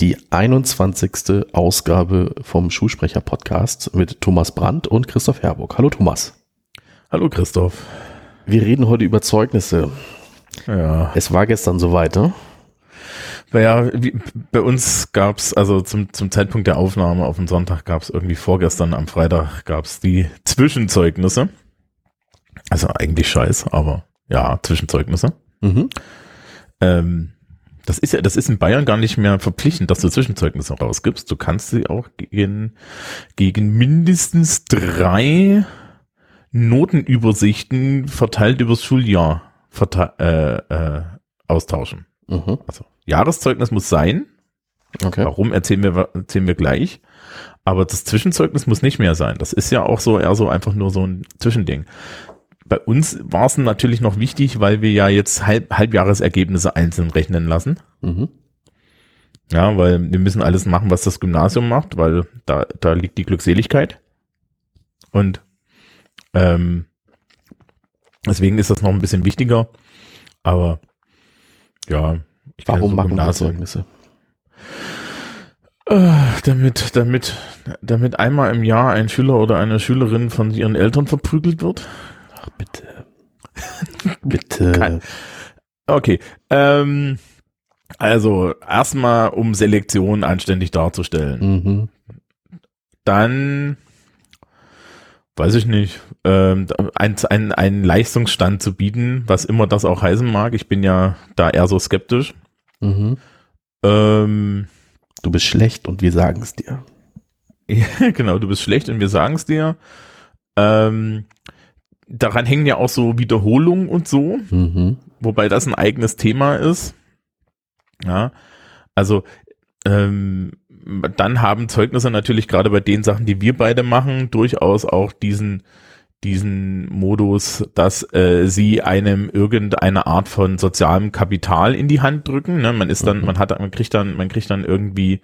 Die 21. Ausgabe vom Schulsprecher Podcast mit Thomas Brandt und Christoph Herburg. Hallo Thomas. Hallo Christoph. Wir reden heute über Zeugnisse. Ja. Es war gestern soweit, ne? Ja, wie, bei uns gab's also zum, zum Zeitpunkt der Aufnahme auf dem Sonntag gab's irgendwie vorgestern am Freitag gab's die Zwischenzeugnisse. Also eigentlich scheiß, aber ja, Zwischenzeugnisse. Mhm. Ähm, das ist ja, das ist in Bayern gar nicht mehr verpflichtend, dass du Zwischenzeugnisse rausgibst. Du kannst sie auch gegen, gegen mindestens drei Notenübersichten verteilt übers Schuljahr äh, äh, austauschen. Mhm. Also Jahreszeugnis muss sein. Okay. Warum erzählen wir, erzählen wir gleich. Aber das Zwischenzeugnis muss nicht mehr sein. Das ist ja auch so eher so einfach nur so ein Zwischending. Bei uns war es natürlich noch wichtig, weil wir ja jetzt Halb Halbjahresergebnisse einzeln rechnen lassen. Mhm. Ja, weil wir müssen alles machen, was das Gymnasium macht, weil da, da liegt die Glückseligkeit. Und ähm, deswegen ist das noch ein bisschen wichtiger. Aber ja, ich Warum so machen wir Zeugnisse? Äh, damit, damit, damit einmal im Jahr ein Schüler oder eine Schülerin von ihren Eltern verprügelt wird. Ach, bitte. bitte. Kein- Okay. Ähm, also erstmal, um Selektion anständig darzustellen. Mhm. Dann weiß ich nicht, ähm, ein, ein, einen Leistungsstand zu bieten, was immer das auch heißen mag. Ich bin ja da eher so skeptisch. Mhm. Ähm, Du bist schlecht und wir sagen es dir. Ja, genau, du bist schlecht und wir sagen es dir. Ähm, daran hängen ja auch so Wiederholungen und so, Mhm. wobei das ein eigenes Thema ist. Ja, also ähm, dann haben Zeugnisse natürlich gerade bei den Sachen, die wir beide machen, durchaus auch diesen diesen Modus, dass äh, sie einem irgendeine Art von sozialem Kapital in die Hand drücken. Ne? Man ist dann, Mhm. man hat, man kriegt dann, man kriegt dann irgendwie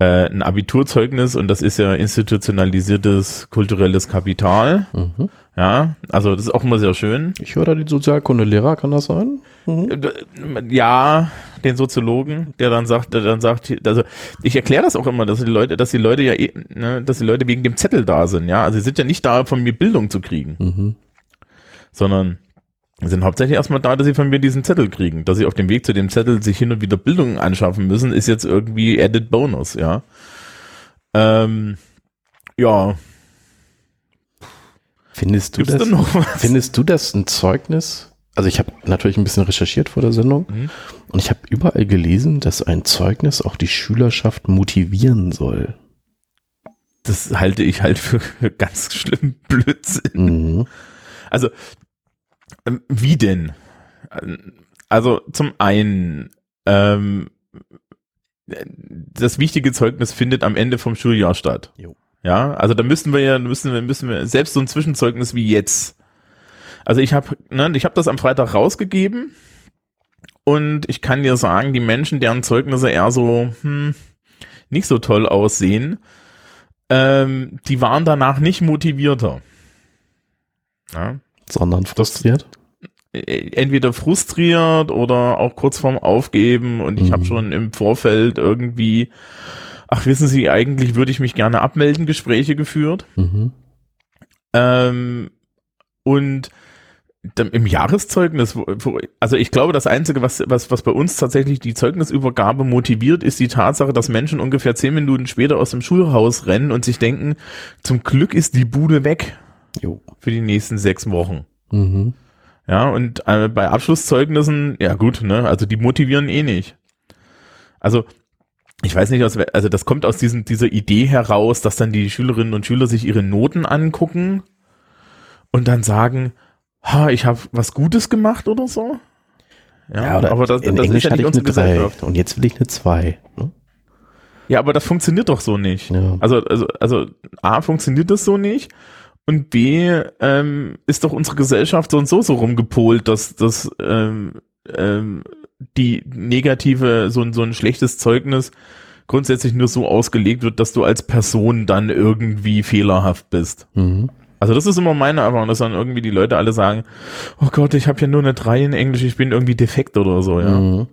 äh, ein Abiturzeugnis und das ist ja institutionalisiertes kulturelles Kapital. Mhm. Ja, also das ist auch immer sehr schön. Ich höre da den Sozialkundelehrer, kann das sein? Mhm. Äh, Ja, den Soziologen, der dann sagt, der dann sagt, also ich erkläre das auch immer, dass die Leute, dass die Leute ja, eh, ne, dass die Leute wegen dem Zettel da sind, ja. Also sie sind ja nicht da, von mir Bildung zu kriegen, Mhm. sondern sind hauptsächlich erstmal da, dass sie von mir diesen Zettel kriegen. Dass sie auf dem Weg zu dem Zettel sich hin und wieder Bildung anschaffen müssen, ist jetzt irgendwie added bonus, ja. Ähm, ja, Findest du gibt's das? da noch was? Findest du das ein Zeugnis? Also ich habe natürlich ein bisschen recherchiert vor der Sendung Mhm. und ich habe überall gelesen, dass ein Zeugnis auch die Schülerschaft motivieren soll. Das halte ich halt für ganz schlimm Blödsinn. Mhm. Also, ähm, wie denn? Ähm, Also, zum einen, ähm, das wichtige Zeugnis findet am Ende vom Schuljahr statt. Jo. Ja, also da müssen wir ja, müssen wir, müssen wir, selbst so ein Zwischenzeugnis wie jetzt. Also ich habe, ne, ich habe das am Freitag rausgegeben und ich kann dir sagen, die Menschen, deren Zeugnisse eher so hm, nicht so toll aussehen, ähm, die waren danach nicht motivierter. Ja, Sondern frustriert. äh, entweder frustriert oder auch kurz vorm Aufgeben und ich Mhm. habe schon im Vorfeld irgendwie, ach wissen Sie, eigentlich würde ich mich gerne abmelden, Gespräche geführt. Mhm. Ähm, und im Jahreszeugnis, also ich glaube, das Einzige, was, was, was bei uns tatsächlich die Zeugnisübergabe motiviert, ist die Tatsache, dass Menschen ungefähr zehn Minuten später aus dem Schulhaus rennen und sich denken, zum Glück ist die Bude weg Jo. für die nächsten sechs Wochen. Mhm. Ja, und äh, bei Abschlusszeugnissen, ja gut, ne, also die motivieren eh nicht. Also, ich weiß nicht, aus, also das kommt aus diesem, dieser Idee heraus, dass dann die Schülerinnen und Schüler sich ihre Noten angucken und dann sagen, ha, ich habe was Gutes gemacht oder so. Ja, oder aber das, in das Englisch ist ja nicht unsere 3 Gesellschaft. und jetzt will ich eine 2. Ne? Ja, aber das funktioniert doch so nicht. Ja. Also, also, also A, funktioniert das so nicht. Und B, ähm, ist doch unsere Gesellschaft so und so so rumgepolt, dass, dass ähm, ähm, die negative, so, ein so ein schlechtes Zeugnis grundsätzlich nur so ausgelegt wird, dass du als Person dann irgendwie fehlerhaft bist. Mhm. Also das ist immer meine Erfahrung, dass dann irgendwie die Leute alle sagen, oh Gott, ich habe ja nur eine 3 in Englisch, ich bin irgendwie defekt oder so, ja. Mhm.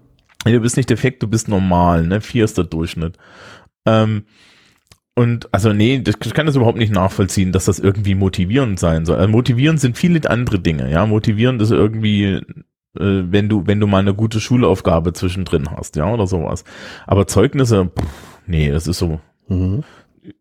Du bist nicht defekt, du bist normal, ne? Vier ist der Durchschnitt. Ähm, und also nee, ich kann das überhaupt nicht nachvollziehen, dass das irgendwie motivierend sein soll. Also motivierend sind viele andere Dinge, ja. Motivierend ist irgendwie, wenn du, wenn du mal eine gute Schulaufgabe zwischendrin hast, ja, oder sowas. Aber Zeugnisse, pff, nee, das ist so Mhm.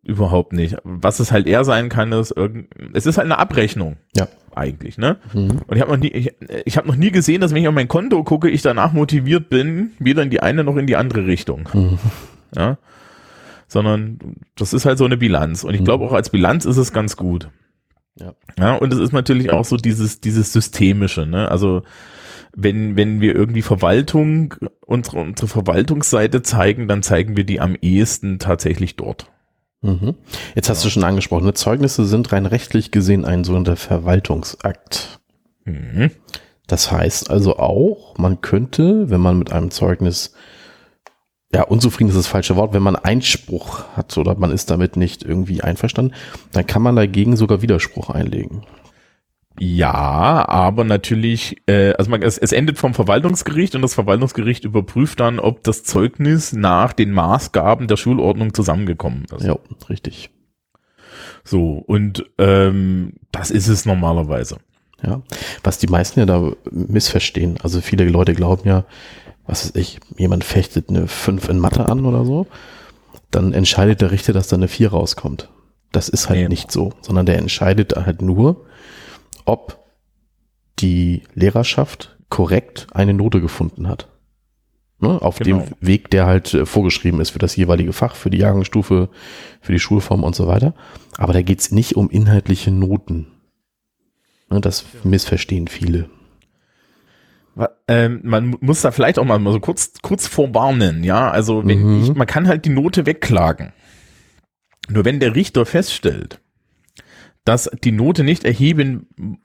überhaupt nicht. Was es halt eher sein kann, ist irgend, es ist halt eine Abrechnung. Ja. Eigentlich, ne? Mhm. Und ich habe noch nie, ich, ich habe noch nie gesehen, dass wenn ich auf mein Konto gucke, ich danach motiviert bin, weder in die eine noch in die andere Richtung. Mhm. Ja. Sondern das ist halt so eine Bilanz. Und ich glaube auch als Bilanz ist es ganz gut. Ja. Ja, und es ist natürlich auch so dieses, dieses Systemische, ne? Also, wenn, wenn wir irgendwie Verwaltung, unsere, unsere Verwaltungsseite zeigen, dann zeigen wir die am ehesten tatsächlich dort. Mhm. Jetzt hast du schon angesprochen, ne? Zeugnisse sind rein rechtlich gesehen ein sogenannter Verwaltungsakt. Mhm. Das heißt also auch, man könnte, wenn man mit einem Zeugnis, ja, unzufrieden ist das falsche Wort, wenn man Einspruch hat oder man ist damit nicht irgendwie einverstanden, dann kann man dagegen sogar Widerspruch einlegen. Ja, aber natürlich, äh, also man, es, es endet vom Verwaltungsgericht und das Verwaltungsgericht überprüft dann, ob das Zeugnis nach den Maßgaben der Schulordnung zusammengekommen ist. Ja, richtig. So, und ähm, das ist es normalerweise. Ja, was die meisten ja da missverstehen. Also viele Leute glauben ja, was weiß ich, jemand fechtet eine 5 in Mathe an oder so, dann entscheidet der Richter, dass da eine 4 rauskommt. Das ist halt Nee. nicht so, sondern der entscheidet halt nur, ob die Lehrerschaft korrekt eine Note gefunden hat. Ne, auf Genau. dem Weg, der halt äh, vorgeschrieben ist für das jeweilige Fach, für die Jahrgangsstufe, für die Schulform und so weiter. Aber da geht's nicht um inhaltliche Noten. Ne, das missverstehen viele. Ähm, man mu- muss da vielleicht auch mal so kurz, kurz vorwarnen, ja. Also wenn Mhm. ich, man kann halt die Note wegklagen. Nur wenn der Richter feststellt, dass die Note nicht erheben,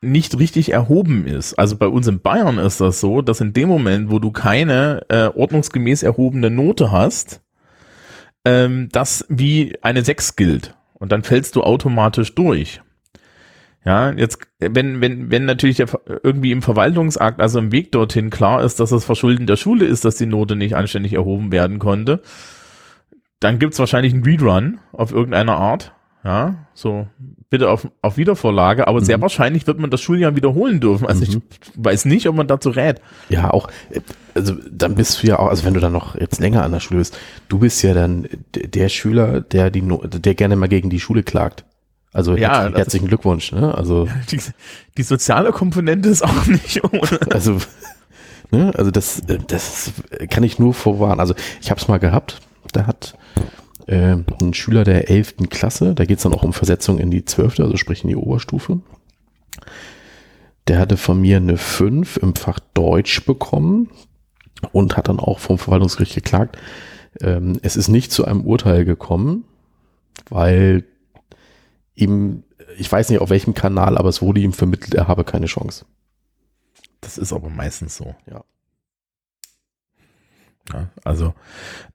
nicht richtig erhoben ist. Also bei uns in Bayern ist das so, dass in dem Moment, wo du keine äh, ordnungsgemäß erhobene Note hast, ähm, das wie eine 6 gilt. Und dann fällst du automatisch durch. Ja, jetzt, wenn, wenn, wenn natürlich der, irgendwie im Verwaltungsakt, also im Weg dorthin klar ist, dass das Verschulden der Schule ist, dass die Note nicht anständig erhoben werden konnte, dann gibt's wahrscheinlich einen Rerun auf irgendeine Art. Ja, so bitte auf, auf Wiedervorlage, aber sehr wahrscheinlich wird man das Schuljahr wiederholen dürfen. Also ich weiß nicht, ob man dazu rät. Ja, auch, also dann bist du ja auch, also wenn du dann noch jetzt länger an der Schule bist, du bist ja dann der Schüler, der die der gerne mal gegen die Schule klagt. Also Ja, herzlichen, herzlichen Glückwunsch, ne? Also, Die, die soziale Komponente ist auch nicht ohne. also, ne? Also das, das kann ich nur vorwarnen. Also ich habe es mal gehabt, da hat äh, ein Schüler der 11. Klasse, da geht es dann auch um Versetzung in die 12., also sprich in die Oberstufe. Der hatte von mir eine 5 im Fach Deutsch bekommen und hat dann auch vom Verwaltungsgericht geklagt. Ähm, es ist nicht zu einem Urteil gekommen, weil ihm, ich weiß nicht auf welchem Kanal, aber es wurde ihm vermittelt, er habe keine Chance. Das ist aber meistens so. Ja. Ja, also,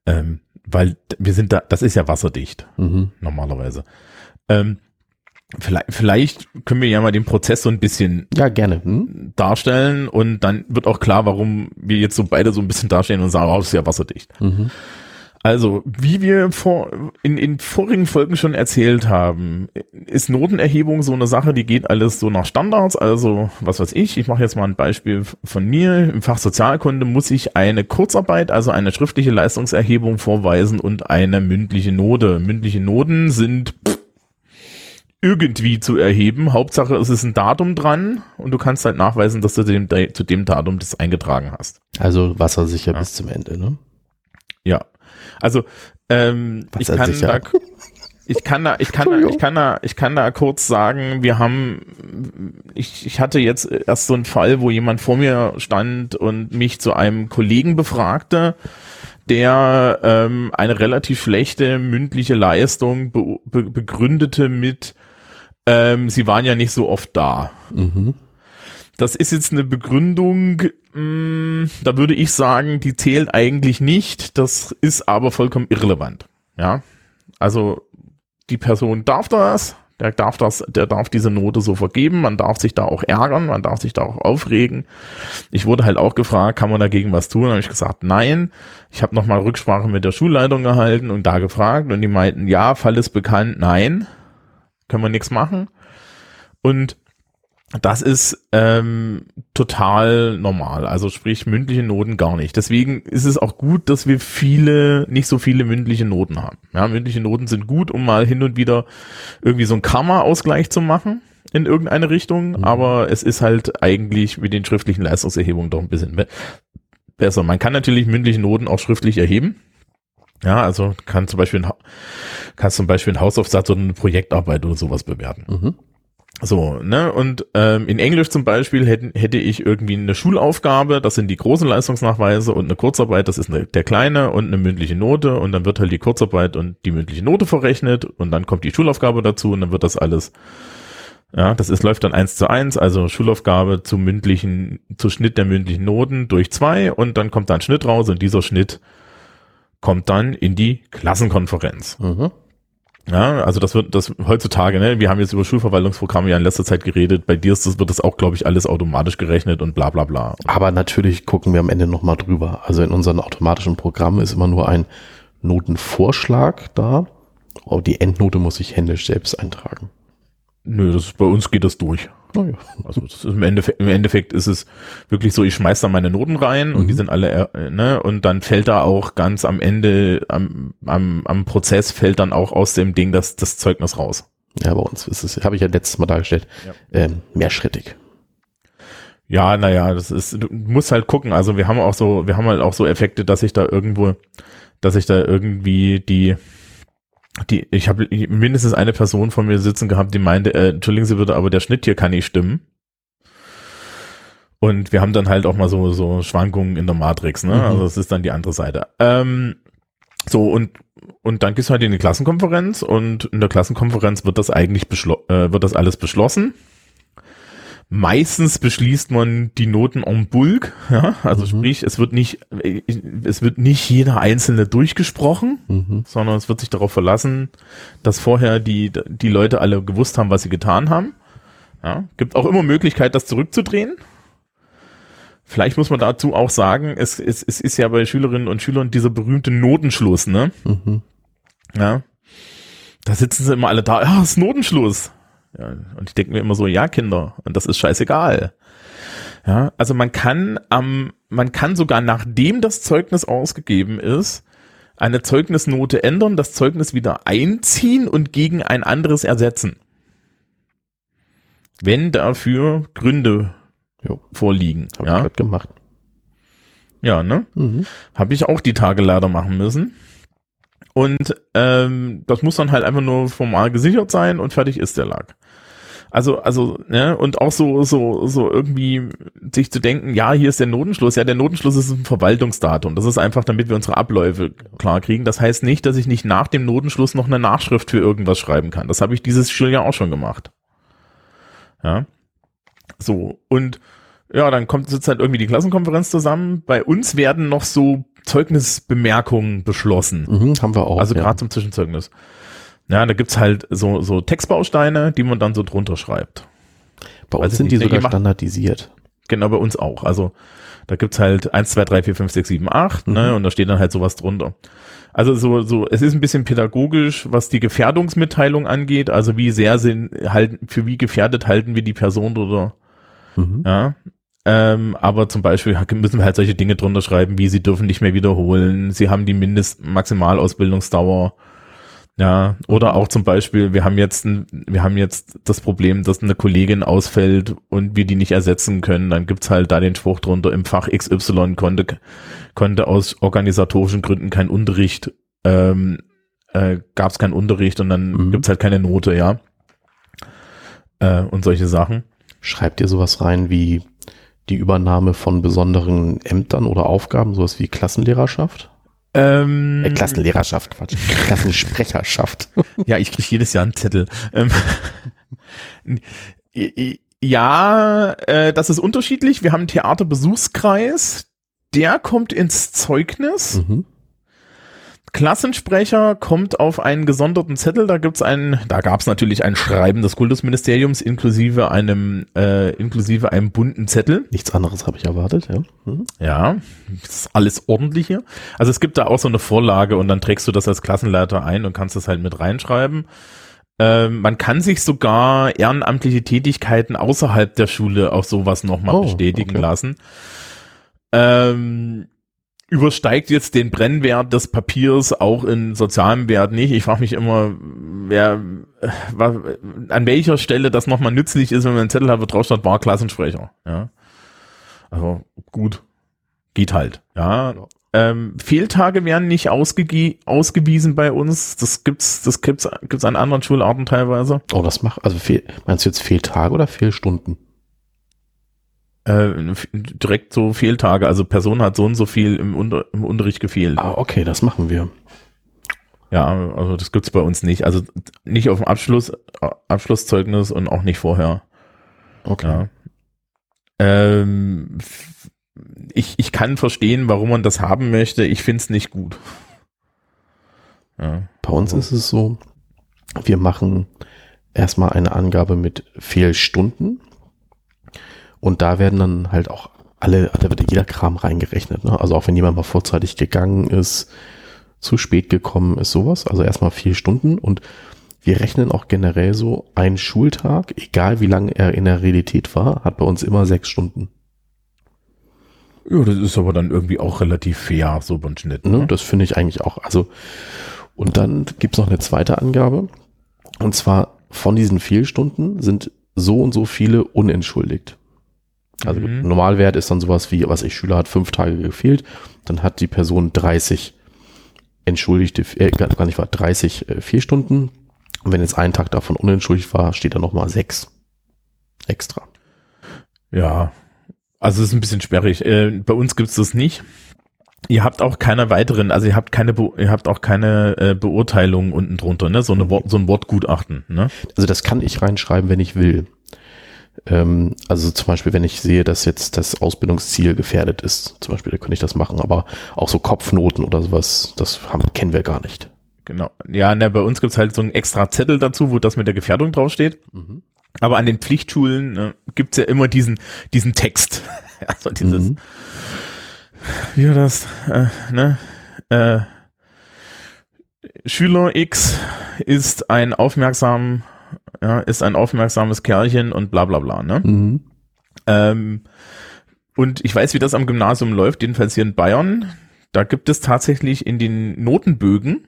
ähm, weil wir sind da, das ist ja wasserdicht, Mhm. normalerweise. Ähm, vielleicht, vielleicht können wir ja mal den Prozess so ein bisschen Ja, gerne. Hm? darstellen und dann wird auch klar, warum wir jetzt so beide so ein bisschen darstellen und sagen, oh, das ist ja wasserdicht. Mhm. Also, wie wir vor, in, in vorigen Folgen schon erzählt haben, ist Notenerhebung so eine Sache, die geht alles so nach Standards. Also, was weiß ich, ich mache jetzt mal ein Beispiel von mir. Im Fach Sozialkunde muss ich eine Kurzarbeit, also eine schriftliche Leistungserhebung vorweisen und eine mündliche Note. Mündliche Noten sind pff, irgendwie zu erheben. Hauptsache, es ist ein Datum dran und du kannst halt nachweisen, dass du dem, zu dem Datum das eingetragen hast. Also wassersicher Ja. bis zum Ende, ne? Ja. Also, ähm, ich kann Wassersicher. da, ich kann da, ich kann da, ich kann da, ich kann da kurz sagen, wir haben, ich, ich hatte jetzt erst so einen Fall, wo jemand vor mir stand und mich zu einem Kollegen befragte, der ähm, eine relativ schlechte mündliche Leistung be be begründete mit, ähm, sie waren ja nicht so oft da. Mhm. Das ist jetzt eine Begründung, mh, da würde ich sagen, die zählt eigentlich nicht, das ist aber vollkommen irrelevant. Ja, also die Person darf das, der darf das, der darf diese Note so vergeben, man darf sich da auch ärgern, man darf sich da auch aufregen. Ich wurde halt auch gefragt, kann man dagegen was tun? habe ich gesagt, nein. Ich habe nochmal Rücksprache mit der Schulleitung gehalten und da gefragt und die meinten, ja, Fall ist bekannt, nein, können wir nichts machen. Und das ist ähm, total normal. Also sprich mündliche Noten gar nicht. Deswegen ist es auch gut, dass wir viele, nicht so viele mündliche Noten haben. Ja, mündliche Noten sind gut, um mal hin und wieder irgendwie so ein Karma-Ausgleich zu machen in irgendeine Richtung. Mhm. Aber es ist halt eigentlich mit den schriftlichen Leistungserhebungen doch ein bisschen be besser. Man kann natürlich mündliche Noten auch schriftlich erheben. Ja, also kann zum Beispiel, ein, kann zum Beispiel ein Hausaufsatz oder eine Projektarbeit oder sowas bewerten. Mhm. So, ne, und ähm, in Englisch zum Beispiel hätte, hätte ich irgendwie eine Schulaufgabe, das sind die großen Leistungsnachweise und eine Kurzarbeit, das ist eine, der kleine und eine mündliche Note und dann wird halt die Kurzarbeit und die mündliche Note verrechnet und dann kommt die Schulaufgabe dazu und dann wird das alles, ja, das ist, läuft dann eins zu eins, also Schulaufgabe zum mündlichen, zu Schnitt der mündlichen Noten durch zwei und dann kommt da ein Schnitt raus und dieser Schnitt kommt dann in die Klassenkonferenz. Mhm. Ja, also das wird das heutzutage, ne, wir haben jetzt über Schulverwaltungsprogramme ja in letzter Zeit geredet, bei dir ist das, wird das auch, glaube ich, alles automatisch gerechnet und bla bla bla. Aber natürlich gucken wir am Ende nochmal drüber. Also in unseren automatischen Programmen ist immer nur ein Notenvorschlag da. Oh, die Endnote muss ich händisch selbst eintragen. Nö, das bei uns geht das durch. Oh ja. Also im, Endeffekt, im Endeffekt ist es wirklich so, ich schmeiß da meine Noten rein mhm. und die mhm. sind alle, äh, ne, und dann fällt da auch ganz am Ende, am, am, am Prozess fällt dann auch aus dem Ding das, das Zeugnis raus. Ja, bei uns ist es, habe ich ja letztes Mal dargestellt, ja. ähm, mehrschrittig. Ja, naja, das ist, du musst halt gucken. Also wir haben auch so, wir haben halt auch so Effekte, dass ich da irgendwo, dass ich da irgendwie die, die, ich habe mindestens eine Person von mir sitzen gehabt, die meinte, äh, entschuldigen Sie bitte, aber der Schnitt hier kann nicht stimmen. Und wir haben dann halt auch mal so, so Schwankungen in der Matrix, ne? Mhm. Also das ist dann die andere Seite. Ähm, so, und, und dann gehst du halt in die Klassenkonferenz und in der Klassenkonferenz wird das eigentlich beschlo äh, wird das alles beschlossen. Meistens beschließt man die Noten en bulk, ja, also mhm. sprich, es wird nicht, es wird nicht jeder einzelne durchgesprochen, mhm. sondern es wird sich darauf verlassen, dass vorher die, die Leute alle gewusst haben, was sie getan haben. Ja, gibt auch immer Möglichkeit, das zurückzudrehen. Vielleicht muss man dazu auch sagen, es, es, es ist ja bei Schülerinnen und Schülern dieser berühmte Notenschluss, ne? Mhm. Ja. Da sitzen sie immer alle da, ja, es ist Notenschluss. Ja, und ich denke mir immer so, ja, Kinder, und das ist scheißegal. Ja, also man kann am, man kann sogar nachdem das Zeugnis ausgegeben ist, eine Zeugnisnote ändern, das Zeugnis wieder einziehen und gegen ein anderes ersetzen. Wenn dafür Gründe jo. vorliegen. Hab ja. ich gemacht. Ja, ne? Mhm. Habe ich auch die Tage leider machen müssen. Und ähm, das muss dann halt einfach nur formal gesichert sein und fertig ist der Lack. Also, also, ne, und auch so, so, so irgendwie sich zu denken, ja, hier ist der Notenschluss. Ja, der Notenschluss ist ein Verwaltungsdatum. Das ist einfach, damit wir unsere Abläufe klar kriegen. Das heißt nicht, dass ich nicht nach dem Notenschluss noch eine Nachschrift für irgendwas schreiben kann. Das habe ich dieses Schuljahr auch schon gemacht. Ja. So, und ja, dann kommt sitzt halt irgendwie die Klassenkonferenz zusammen. Bei uns werden noch so Zeugnisbemerkungen beschlossen. Mhm, haben wir auch. Also gerade ja. zum Zwischenzeugnis. Ja, da gibt's halt so, so Textbausteine, die man dann so drunter schreibt. Bei uns sind die sogar standardisiert. Genau, bei uns auch. Also da gibt's halt eins, zwei, drei, vier, fünf, sechs, sieben, acht, ne, mhm. und da steht dann halt sowas drunter. Also so, so, es ist ein bisschen pädagogisch, was die Gefährdungsmitteilung angeht, also wie sehr sind, halten, für wie gefährdet halten wir die Person oder, mhm. ja, ähm, aber zum Beispiel müssen wir halt solche Dinge drunter schreiben, wie sie dürfen nicht mehr wiederholen, sie haben die Mindest-Maximalausbildungsdauer, ja, oder auch zum Beispiel, wir haben jetzt, wir haben jetzt das Problem, dass eine Kollegin ausfällt und wir die nicht ersetzen können. Dann gibt's halt da den Spruch drunter, im Fach XY konnte, konnte aus organisatorischen Gründen kein Unterricht, ähm, äh, gab es keinen Unterricht und dann mhm. gibt's halt keine Note, ja. Äh, und solche Sachen. Schreibt ihr sowas rein wie die Übernahme von besonderen Ämtern oder Aufgaben, sowas wie Klassenlehrerschaft? Ähm, äh, Klassenlehrerschaft, Quatsch. Klassensprecherschaft. ja, ich kriege jedes Jahr einen Zettel. Ähm, Ja, äh, das ist unterschiedlich. Wir haben einen Theaterbesuchskreis, der kommt ins Zeugnis. Mhm. Klassensprecher kommt auf einen gesonderten Zettel, da gibt's einen, da gab's natürlich ein Schreiben des Kultusministeriums inklusive einem, äh, inklusive einem bunten Zettel. Nichts anderes habe ich erwartet, ja. Mhm. Ja, das ist alles ordentlich hier. Also es gibt da auch so eine Vorlage und dann trägst du das als Klassenleiter ein und kannst das halt mit reinschreiben. Ähm, man kann sich sogar ehrenamtliche Tätigkeiten außerhalb der Schule auf sowas nochmal Oh, bestätigen okay. lassen. Ähm, übersteigt jetzt den Brennwert des Papiers auch in sozialem Wert nicht. Ich frage mich immer, wer, äh, wa- an welcher Stelle das nochmal nützlich ist, wenn man einen Zettel hat, wo drauf steht, war Klassensprecher. Ja. Also gut, geht halt. Ja. Ähm, Fehltage werden nicht ausgewiesen bei uns. Das gibt's, das gibt's, gibt's an anderen Schularten teilweise. Oh, das macht, also fehl, meinst du jetzt Fehltage oder Fehlstunden? Äh, direkt so Fehltage. Also Person hat so und so viel im, Unter im Unterricht gefehlt. Ah, okay, das machen wir. Ja, also das gibt's bei uns nicht. Also nicht auf dem Abschluss, äh, Abschlusszeugnis und auch nicht vorher. Okay. Ja. Ähm, ich, ich kann verstehen, warum man das haben möchte. Ich find's nicht gut. Ja. Bei uns ist es so, wir machen erstmal eine Angabe mit Fehlstunden und da werden dann halt auch alle, da wird jeder Kram reingerechnet. Ne? Also auch wenn jemand mal vorzeitig gegangen ist, zu spät gekommen ist, sowas. Also erstmal vier Stunden und wir rechnen auch generell so, ein Schultag, egal wie lange er in der Realität war, hat bei uns immer sechs Stunden. ja, das ist aber dann irgendwie auch relativ fair, so beim Schnitt. Ne? Ne? Das finde ich eigentlich auch. Also, und dann gibt's noch eine zweite Angabe. Und zwar von diesen Fehlstunden sind so und so viele unentschuldigt. Also Mhm. Normalwert ist dann sowas wie, was ich Schüler hat fünf Tage gefehlt, dann hat die Person 30 entschuldigte, äh, gar gar nicht wahr, 30 äh, Fehlstunden. Und wenn jetzt ein Tag davon unentschuldigt war, steht da nochmal sechs extra. Ja, also es ist ein bisschen sperrig. Äh, bei uns gibt's das nicht. Ihr habt auch keine weiteren, also ihr habt keine, Be ihr habt auch keine äh, Beurteilung unten drunter, ne? So, eine so ein Wortgutachten, ne? Also das kann ich reinschreiben, wenn ich will. Ähm, also zum Beispiel, wenn ich sehe, dass jetzt das Ausbildungsziel gefährdet ist, zum Beispiel, da könnte ich das machen, aber auch so Kopfnoten oder sowas, das haben, kennen wir gar nicht. Genau. Ja, ne, bei uns gibt's halt so einen extra Zettel dazu, wo das mit der Gefährdung draufsteht. Aber an den Pflichtschulen ne, gibt's ja immer diesen, diesen Text. also dieses, Mhm. wie war das, äh, ne? Äh, Schüler X ist ein aufmerksam, ja, ist ein aufmerksames Kerlchen und bla bla bla, ne? Mhm. Ähm, und ich weiß, wie das am Gymnasium läuft, jedenfalls hier in Bayern. Da gibt es tatsächlich in den Notenbögen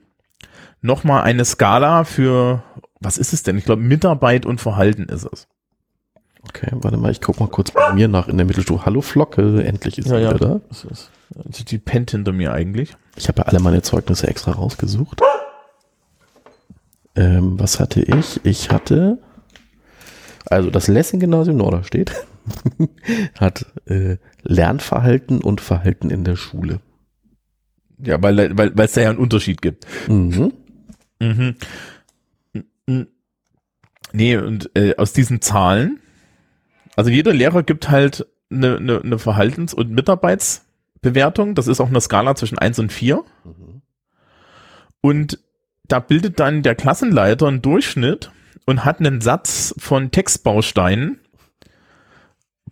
nochmal eine Skala für, was ist es denn? Ich glaube, Mitarbeit und Verhalten ist es. Okay, warte mal, ich guck mal kurz bei mir nach in der Mittelstufe. Hallo Flocke, endlich ist Ja, sie ja. wieder da. Also die pennt hinter mir eigentlich. Ich habe ja alle meine Zeugnisse extra rausgesucht. Ähm, was hatte ich? Ich hatte, also das Lessing-Gymnasium Norderstedt hat äh, Lernverhalten und Verhalten in der Schule. Ja, weil weil weil es da ja einen Unterschied gibt. Mhm. Mhm. Mhm. Nee, und äh, aus diesen Zahlen, also jeder Lehrer gibt halt eine, eine, eine Verhaltens- und Mitarbeitsbewertung. Das ist auch eine Skala zwischen 1 und 4. Mhm. Und da bildet dann der Klassenleiter einen Durchschnitt und hat einen Satz von Textbausteinen,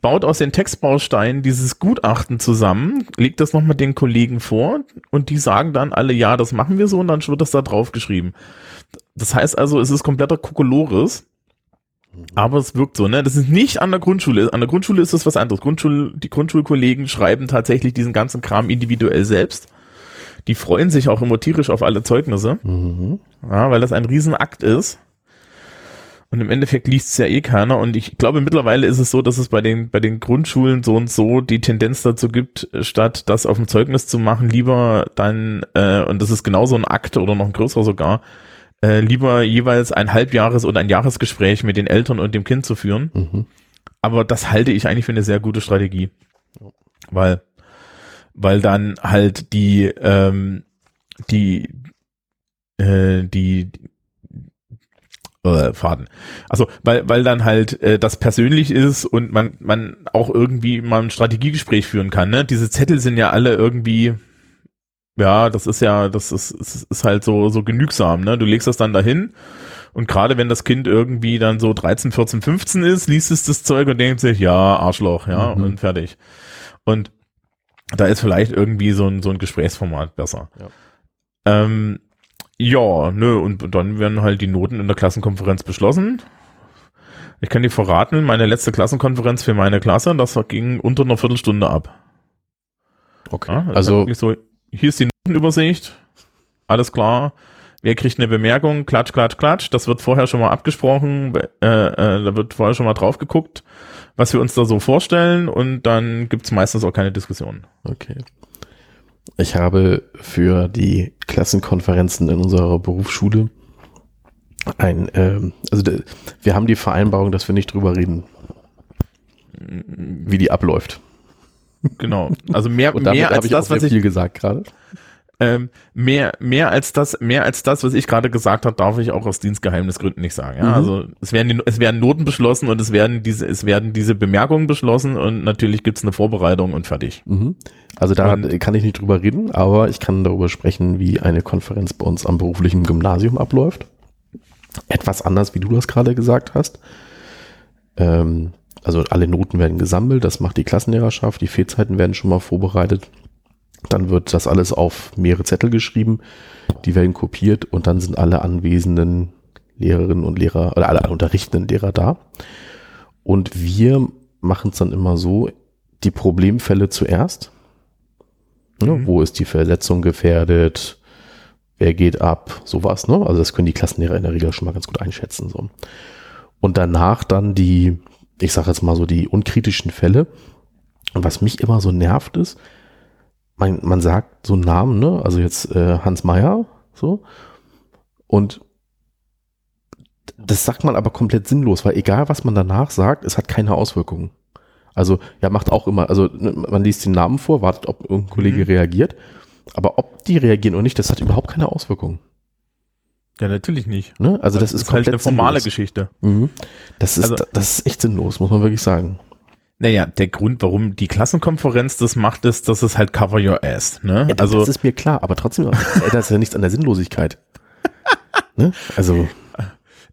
baut aus den Textbausteinen dieses Gutachten zusammen, legt das nochmal den Kollegen vor und die sagen dann alle, ja, das machen wir so und dann wird das da drauf geschrieben. Das heißt also, es ist kompletter Kokolores, aber es wirkt so, ne? Das ist nicht an der Grundschule. An der Grundschule ist das was anderes. Grundschul, die Grundschulkollegen schreiben tatsächlich diesen ganzen Kram individuell selbst. Die freuen sich auch immer tierisch auf alle Zeugnisse, Mhm. ja, weil das ein Riesenakt ist. Und im Endeffekt liest es ja eh keiner. Und ich glaube, mittlerweile ist es so, dass es bei den, bei den Grundschulen so und so die Tendenz dazu gibt, statt das auf dem Zeugnis zu machen, lieber dann, äh, und das ist genauso ein Akt oder noch ein größerer sogar, äh, lieber jeweils ein Halbjahres- oder ein Jahresgespräch mit den Eltern und dem Kind zu führen. Mhm. Aber das halte ich eigentlich für eine sehr gute Strategie. Weil, weil dann halt die, ähm, die, äh, die, äh, Faden. Also weil weil dann halt äh, das persönlich ist und man man auch irgendwie mal ein Strategiegespräch führen kann. Ne? Diese Zettel sind ja alle irgendwie ja, das ist ja, das ist, ist, ist halt so, so genügsam, ne? Du legst das dann dahin und gerade wenn das Kind irgendwie dann so 13, 14, 15 ist, liest es das Zeug und denkt sich, ja, Arschloch, ja, mhm. und fertig. Und da ist vielleicht irgendwie so ein, so ein Gesprächsformat besser. Ja. Ähm, ja, nö, und dann werden halt die Noten in der Klassenkonferenz beschlossen. Ich kann dir verraten, meine letzte Klassenkonferenz für meine Klasse, das ging unter einer Viertelstunde ab. Okay. Ja, also so, hier ist die Notenübersicht, alles klar. Wer kriegt eine Bemerkung? Klatsch, klatsch, klatsch. Das wird vorher schon mal abgesprochen. Äh, äh, da wird vorher schon mal drauf geguckt, was wir uns da so vorstellen. Und dann gibt's meistens auch keine Diskussion. Okay. Ich habe für die Klassenkonferenzen in unserer Berufsschule ein, ähm, also de, wir haben die Vereinbarung, dass wir nicht drüber reden, wie die abläuft. Genau. Also mehr, mehr als das, was ich viel gesagt gerade. Ähm, mehr, mehr als das, mehr als das, was ich gerade gesagt habe, darf ich auch aus Dienstgeheimnisgründen nicht sagen. Ja? Mhm. Also es werden, es werden Noten beschlossen und es werden diese, es werden diese Bemerkungen beschlossen und natürlich gibt's eine Vorbereitung und fertig. Mhm. Also da und, kann ich nicht drüber reden, aber ich kann darüber sprechen, wie eine Konferenz bei uns am beruflichen Gymnasium abläuft. Etwas anders, wie du das gerade gesagt hast. Ähm, also alle Noten werden gesammelt, das macht die Klassenlehrerschaft, die Fehlzeiten werden schon mal vorbereitet. Dann wird das alles auf mehrere Zettel geschrieben, die werden kopiert und dann sind alle anwesenden Lehrerinnen und Lehrer oder alle unterrichtenden Lehrer da. Und wir machen es dann immer so, die Problemfälle zuerst. Ne, mhm. Wo ist die Verletzung gefährdet? Wer geht ab? Sowas, ne? Also das können die Klassenlehrer in der Regel schon mal ganz gut einschätzen. So. Und danach dann die ich sage jetzt mal so die unkritischen Fälle. Und was mich immer so nervt ist, man, man sagt so einen Namen, ne? Also jetzt äh, Hans Meyer, so. Und das sagt man aber komplett sinnlos, weil egal was man danach sagt, es hat keine Auswirkungen. Also ja, macht auch immer, also ne, man liest den Namen vor, wartet, ob irgendein Kollege mhm. reagiert, aber ob die reagieren oder nicht, das hat überhaupt keine Auswirkungen. Ja, natürlich nicht. Ne? Also das, das ist, ist halt eine formale sinnlos. Geschichte. Mhm. Das ist, also, das ist echt sinnlos, muss man wirklich sagen. Naja, der Grund, warum die Klassenkonferenz das macht, ist, dass es halt cover your ass. Ne? Ja, also, das ist mir klar, aber trotzdem ändert das ja nichts an der Sinnlosigkeit. ne? Also.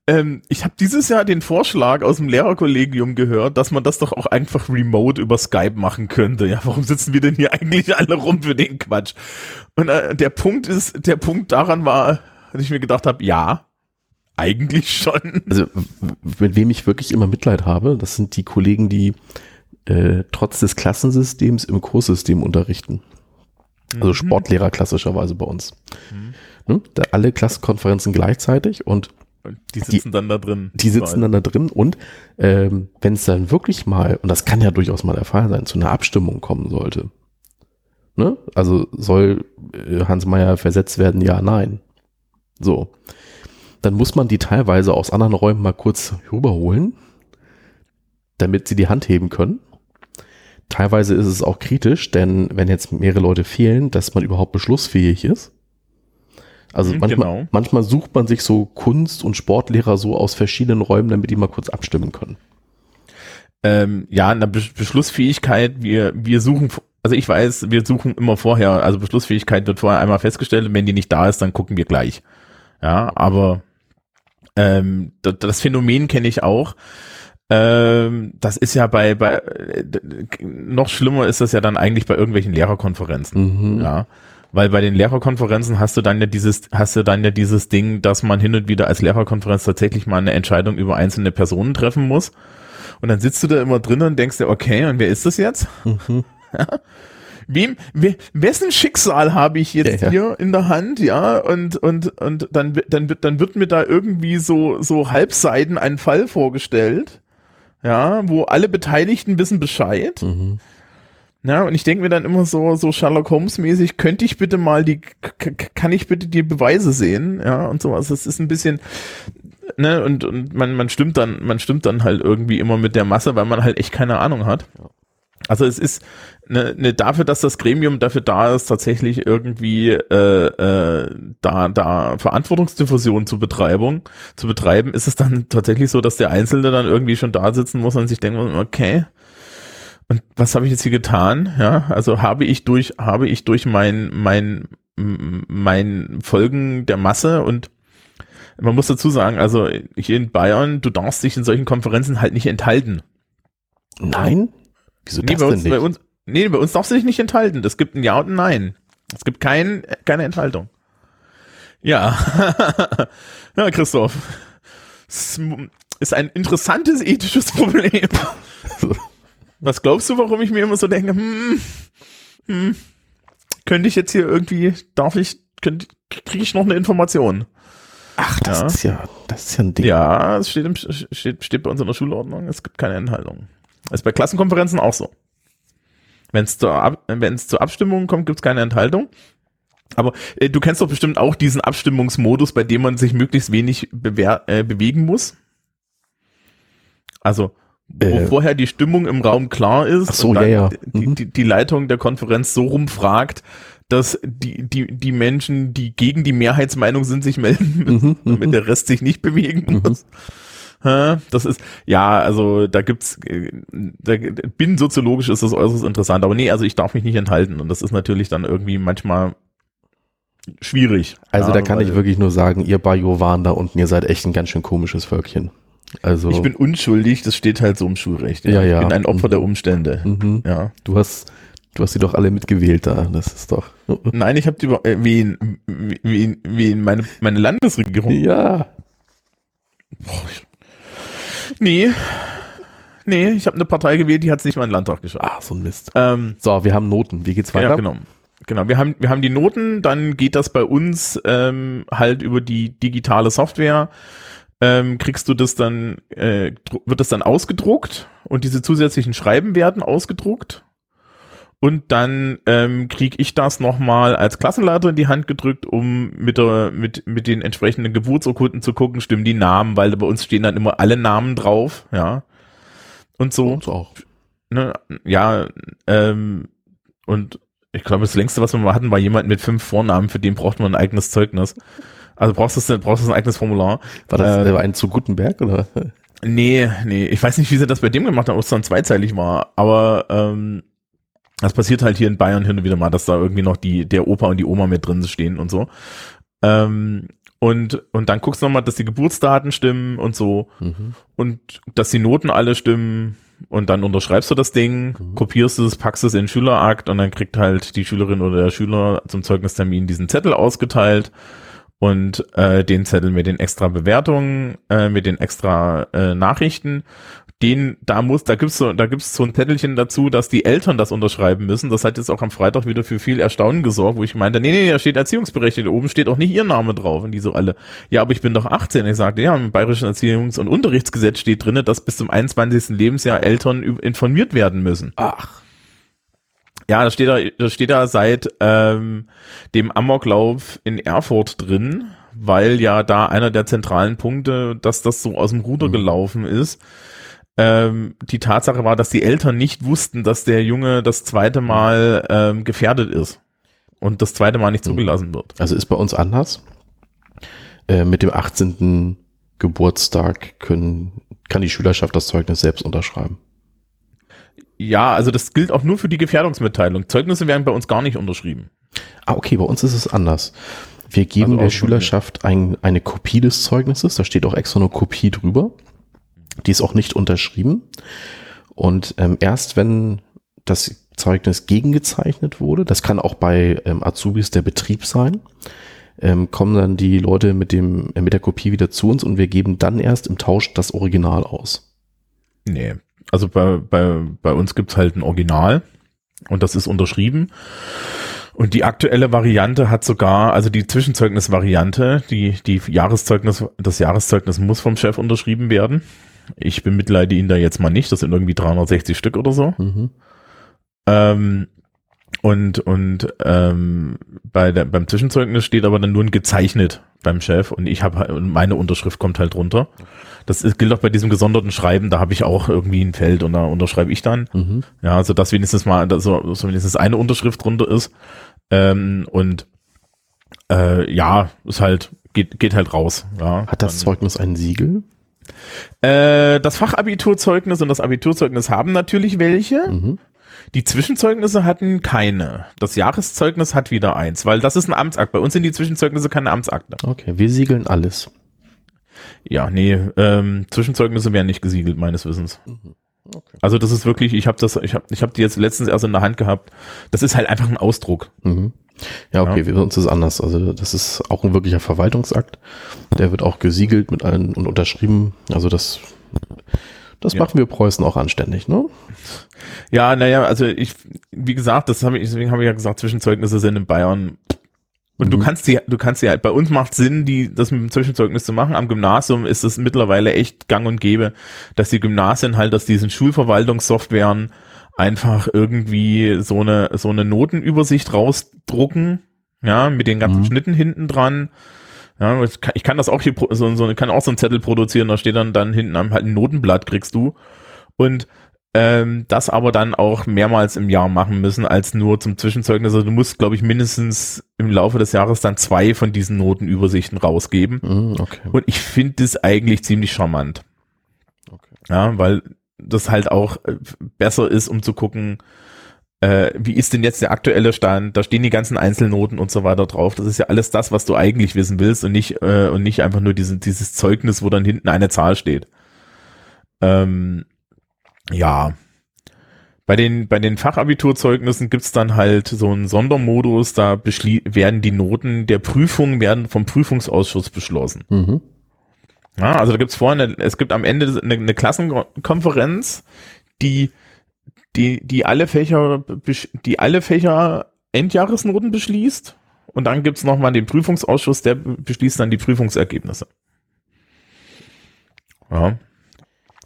Ähm, ich habe dieses Jahr den Vorschlag aus dem Lehrerkollegium gehört, dass man das doch auch einfach remote über Skype machen könnte. Ja, warum sitzen wir denn hier eigentlich alle rum für den Quatsch? Und äh, der Punkt ist, der Punkt daran war, dass ich mir gedacht habe, ja, eigentlich schon. Also mit wem ich wirklich immer Mitleid habe, das sind die Kollegen, die äh, trotz des Klassensystems im Kurssystem unterrichten. Also mhm. Sportlehrer klassischerweise bei uns. Mhm. Ne? Da alle Klassenkonferenzen gleichzeitig und die sitzen die, dann da drin. Die sitzen dann da drin und ähm, wenn es dann wirklich mal, und das kann ja durchaus mal der Fall sein, zu einer Abstimmung kommen sollte. Ne? Also soll äh, Hans Meyer versetzt werden? Ja, nein. So. Dann muss man die teilweise aus anderen Räumen mal kurz rüberholen, damit sie die Hand heben können. Teilweise ist es auch kritisch, denn wenn jetzt mehrere Leute fehlen, dass man überhaupt beschlussfähig ist. Also mhm, manchmal, genau. manchmal sucht man sich so Kunst- und Sportlehrer so aus verschiedenen Räumen, damit die mal kurz abstimmen können. Ähm, ja, eine Beschlussfähigkeit, wir, wir suchen also ich weiß, wir suchen immer vorher, also Beschlussfähigkeit wird vorher einmal festgestellt und wenn die nicht da ist, dann gucken wir gleich. Ja, aber ähm, das Phänomen kenne ich auch. Ähm, das ist ja bei, bei noch schlimmer ist das ja dann eigentlich bei irgendwelchen Lehrerkonferenzen. Mhm. Ja. Weil bei den Lehrerkonferenzen hast du dann ja dieses, hast du dann ja dieses Ding, dass man hin und wieder als Lehrerkonferenz tatsächlich mal eine Entscheidung über einzelne Personen treffen muss. Und dann sitzt du da immer drin und denkst dir, okay, und wer ist das jetzt? Mhm. Ja? wem, we, wessen Schicksal habe ich jetzt ja, ja. hier in der Hand, ja, und, und, und dann, dann, wird, dann wird mir da irgendwie so, so halbseiden ein Fall vorgestellt, ja, wo alle Beteiligten wissen Bescheid. Mhm. Ja, und ich denke mir dann immer so, so Sherlock Holmes mäßig, könnte ich bitte mal die, kann ich bitte die Beweise sehen, ja, und sowas. Das ist ein bisschen, ne, und, und man, man stimmt dann, man stimmt dann halt irgendwie immer mit der Masse, weil man halt echt keine Ahnung hat. Also es ist ne, ne, dafür, dass das Gremium dafür da ist, tatsächlich irgendwie äh, äh, da, da Verantwortungsdiffusion zu betreiben, zu betreiben, ist es dann tatsächlich so, dass der Einzelne dann irgendwie schon da sitzen muss und sich denken, okay, und was habe ich jetzt hier getan? Ja, also habe ich durch, habe ich durch mein, mein, mein Folgen der Masse und man muss dazu sagen, also hier in Bayern, du darfst dich in solchen Konferenzen halt nicht enthalten. Nein? Wieso nee, das bei uns, denn nicht? Bei uns, nee, bei uns darfst du dich nicht enthalten. Es gibt ein Ja und ein Nein. Es gibt kein, keine Enthaltung. Ja. ja, Christoph. Es ist ein interessantes ethisches Problem. Was glaubst du, warum ich mir immer so denke, hm, hm, könnte ich jetzt hier irgendwie, darf ich, kriege ich noch eine Information? Ach, das ja. ist ja, das ist ja ein Ding. Ja, es steht, im, steht, steht bei uns in der Schulordnung, es gibt keine Enthaltung. Das ist bei Klassenkonferenzen auch so. Wenn es zur, wenn's zur Abstimmung kommt, gibt es keine Enthaltung. Aber äh, du kennst doch bestimmt auch diesen Abstimmungsmodus, bei dem man sich möglichst wenig äh, bewegen muss. Also, wo äh, vorher die Stimmung im Raum klar ist so, ja, ja. Mhm. Die, die, die Leitung der Konferenz so rumfragt, dass die, die, die Menschen, die gegen die Mehrheitsmeinung sind, sich melden müssen, mhm, damit mhm. der Rest sich nicht bewegen mhm. Das ist, ja, also da gibt's, da, binnensoziologisch ist das äußerst interessant, aber nee, also ich darf mich nicht enthalten und das ist natürlich dann irgendwie manchmal schwierig. Also ja, da kann ich wirklich nur sagen, ihr Bajo-Waren da unten, ihr seid echt ein ganz schön komisches Völkchen. Also ich bin unschuldig, das steht halt so im Schulrecht. Ja, ja. ja. Ich bin ein Opfer mhm. der Umstände. Mhm. Ja. Du hast, du hast sie doch alle mitgewählt da. Das ist doch. Nein, ich habe die äh, wie, wie, wie meine meine Landesregierung. Ja. Boah, ich, Nee. Nee, ich habe eine Partei gewählt, die hat es nicht mal in den Landtag geschafft. Ah, so ein Mist. Ähm, so, wir haben Noten. Wie geht's weiter? Ja, genau. Genau, wir haben, wir haben die Noten, dann geht das bei uns ähm, halt über die digitale Software. Ähm, kriegst du das dann, äh, wird das dann ausgedruckt und diese zusätzlichen Schreiben werden ausgedruckt und dann ähm, kriege ich das nochmal als Klassenleiter in die Hand gedrückt, um mit, der, mit, mit den entsprechenden Geburtsurkunden zu gucken, stimmen die Namen, weil bei uns stehen dann immer alle Namen drauf, ja. Und so. Und auch. Ne, ja, ähm, und ich glaube, das längste, was wir mal hatten, war jemand mit fünf Vornamen, für den braucht man ein eigenes Zeugnis. Also brauchst du, brauchst du ein eigenes Formular. War das äh, ein zu Gutenberg oder? Nee, nee, ich weiß nicht, wie sie das bei dem gemacht haben, ob es dann zweizeilig war, aber ähm, das passiert halt hier in Bayern hin und wieder mal, dass da irgendwie noch die, der Opa und die Oma mit drin stehen und so. Ähm, und, und dann guckst du nochmal, dass die Geburtsdaten stimmen und so. Mhm. Und dass die Noten alle stimmen. Und dann unterschreibst du das Ding, mhm. kopierst es, packst es in den Schülerakt und dann kriegt halt die Schülerin oder der Schüler zum Zeugnistermin diesen Zettel ausgeteilt und äh, den Zettel mit den extra Bewertungen, äh, mit den extra äh, Nachrichten den, da muss, da gibt's so, da gibt's so ein Zettelchen dazu, dass die Eltern das unterschreiben müssen. Das hat jetzt auch am Freitag wieder für viel Erstaunen gesorgt, wo ich meinte, nee, nee, da steht Erziehungsberechtigte, oben steht auch nicht ihr Name drauf. Und die so alle, ja, aber ich bin doch 18. Ich sagte, ja, im Bayerischen Erziehungs- und Unterrichtsgesetz steht drinne, dass bis zum 21. Lebensjahr Eltern informiert werden müssen. Ach. Ja, da steht da, da steht da seit ähm, dem Amoklauf in Erfurt drin, weil ja da einer der zentralen Punkte, dass das so aus dem Ruder mhm. gelaufen ist ähm, die Tatsache war, dass die Eltern nicht wussten, dass der Junge das zweite Mal ähm, gefährdet ist und das zweite Mal nicht hm. zugelassen wird. Also ist bei uns anders. Äh, mit dem 18. Geburtstag können, kann die Schülerschaft das Zeugnis selbst unterschreiben. Ja, also das gilt auch nur für die Gefährdungsmitteilung. Zeugnisse werden bei uns gar nicht unterschrieben. Ah, okay, bei uns ist es anders. Wir geben also der Schülerschaft ein, eine Kopie des Zeugnisses, da steht auch extra eine Kopie drüber. Die ist auch nicht unterschrieben. Und ähm, erst wenn das Zeugnis gegengezeichnet wurde, das kann auch bei ähm, Azubis der Betrieb sein, ähm, kommen dann die Leute mit dem äh, mit der Kopie wieder zu uns und wir geben dann erst im Tausch das Original aus. Nee, also bei, bei, bei uns gibt's halt ein Original und das ist unterschrieben. Und die aktuelle Variante hat sogar, also die Zwischenzeugnis-Variante, die, die Jahreszeugnis, das Jahreszeugnis muss vom Chef unterschrieben werden. Ich bemitleide ihn da jetzt mal nicht. Das sind irgendwie 360 Stück oder so. Mhm. Ähm, und und ähm, bei der, beim Zwischenzeugnis steht aber dann nur ein gezeichnet beim Chef und ich habe und meine Unterschrift kommt halt runter. Das ist, gilt auch bei diesem gesonderten Schreiben, da habe ich auch irgendwie ein Feld und da unterschreibe ich dann. Mhm. Ja, so dass wenigstens mal, so, so wenigstens eine Unterschrift drunter ist. Ähm, und äh, ja, ist halt, geht, geht halt raus. Ja, Hat das Dann- Zeugnis ein Siegel? Äh, das Fachabiturzeugnis und das Abiturzeugnis haben natürlich welche. Mhm. Die Zwischenzeugnisse hatten keine. Das Jahreszeugnis hat wieder eins, weil das ist ein Amtsakt. Bei uns sind die Zwischenzeugnisse keine Amtsakte. Okay, wir siegeln alles. Ja, nee, ähm, Zwischenzeugnisse werden nicht gesiegelt, meines Wissens. Okay. Also das ist wirklich, ich habe das, ich habe ich hab die jetzt letztens erst in der Hand gehabt. Das ist halt einfach ein Ausdruck. Mhm. Ja, okay, Ja. wir uns ist anders. Also das ist auch ein wirklicher Verwaltungsakt. Der wird auch gesiegelt mit allen und unterschrieben. Also das, das Ja. machen wir Preußen auch anständig, ne? Ja, naja, also ich, wie gesagt, das habe ich, deswegen habe ich ja gesagt, Zwischenzeugnisse sind in Bayern. Und du Mhm. kannst die, du kannst die halt, bei uns macht Sinn, die, das mit dem Zwischenzeugnis zu machen. Am Gymnasium ist es mittlerweile echt gang und gäbe, dass die Gymnasien halt aus diesen Schulverwaltungssoftwaren einfach irgendwie so eine, so eine Notenübersicht rausdrucken, ja, mit den ganzen Mhm. Schnitten hinten dran. Ja, ich kann, ich kann das auch hier, so, so, kann auch so einen Zettel produzieren, da steht dann, dann hinten am- halt ein Notenblatt kriegst du. Und ähm, das aber dann auch mehrmals im Jahr machen müssen, als nur zum Zwischenzeugnis. Also du musst, glaube ich, mindestens im Laufe des Jahres dann zwei von diesen Notenübersichten rausgeben. Mhm, okay. Und ich finde das eigentlich ziemlich charmant. okay. Ja, weil das halt auch äh, besser ist, um zu gucken, äh, wie ist denn jetzt der aktuelle Stand? Da stehen die ganzen Einzelnoten und so weiter drauf. Das ist ja alles das, was du eigentlich wissen willst und nicht äh, und nicht einfach nur diesen, dieses Zeugnis, wo dann hinten eine Zahl steht. Ähm, ja. Bei den, bei den Fachabiturzeugnissen gibt's dann halt so einen Sondermodus, da werden die Noten der Prüfung werden vom Prüfungsausschuss beschlossen. Mhm. Ja, also da gibt's vorne, es gibt am Ende eine, eine Klassenkonferenz, die, die, die alle Fächer, die alle Fächer Endjahresnoten beschließt. Und dann gibt's noch mal den Prüfungsausschuss, der beschließt dann die Prüfungsergebnisse. Ja.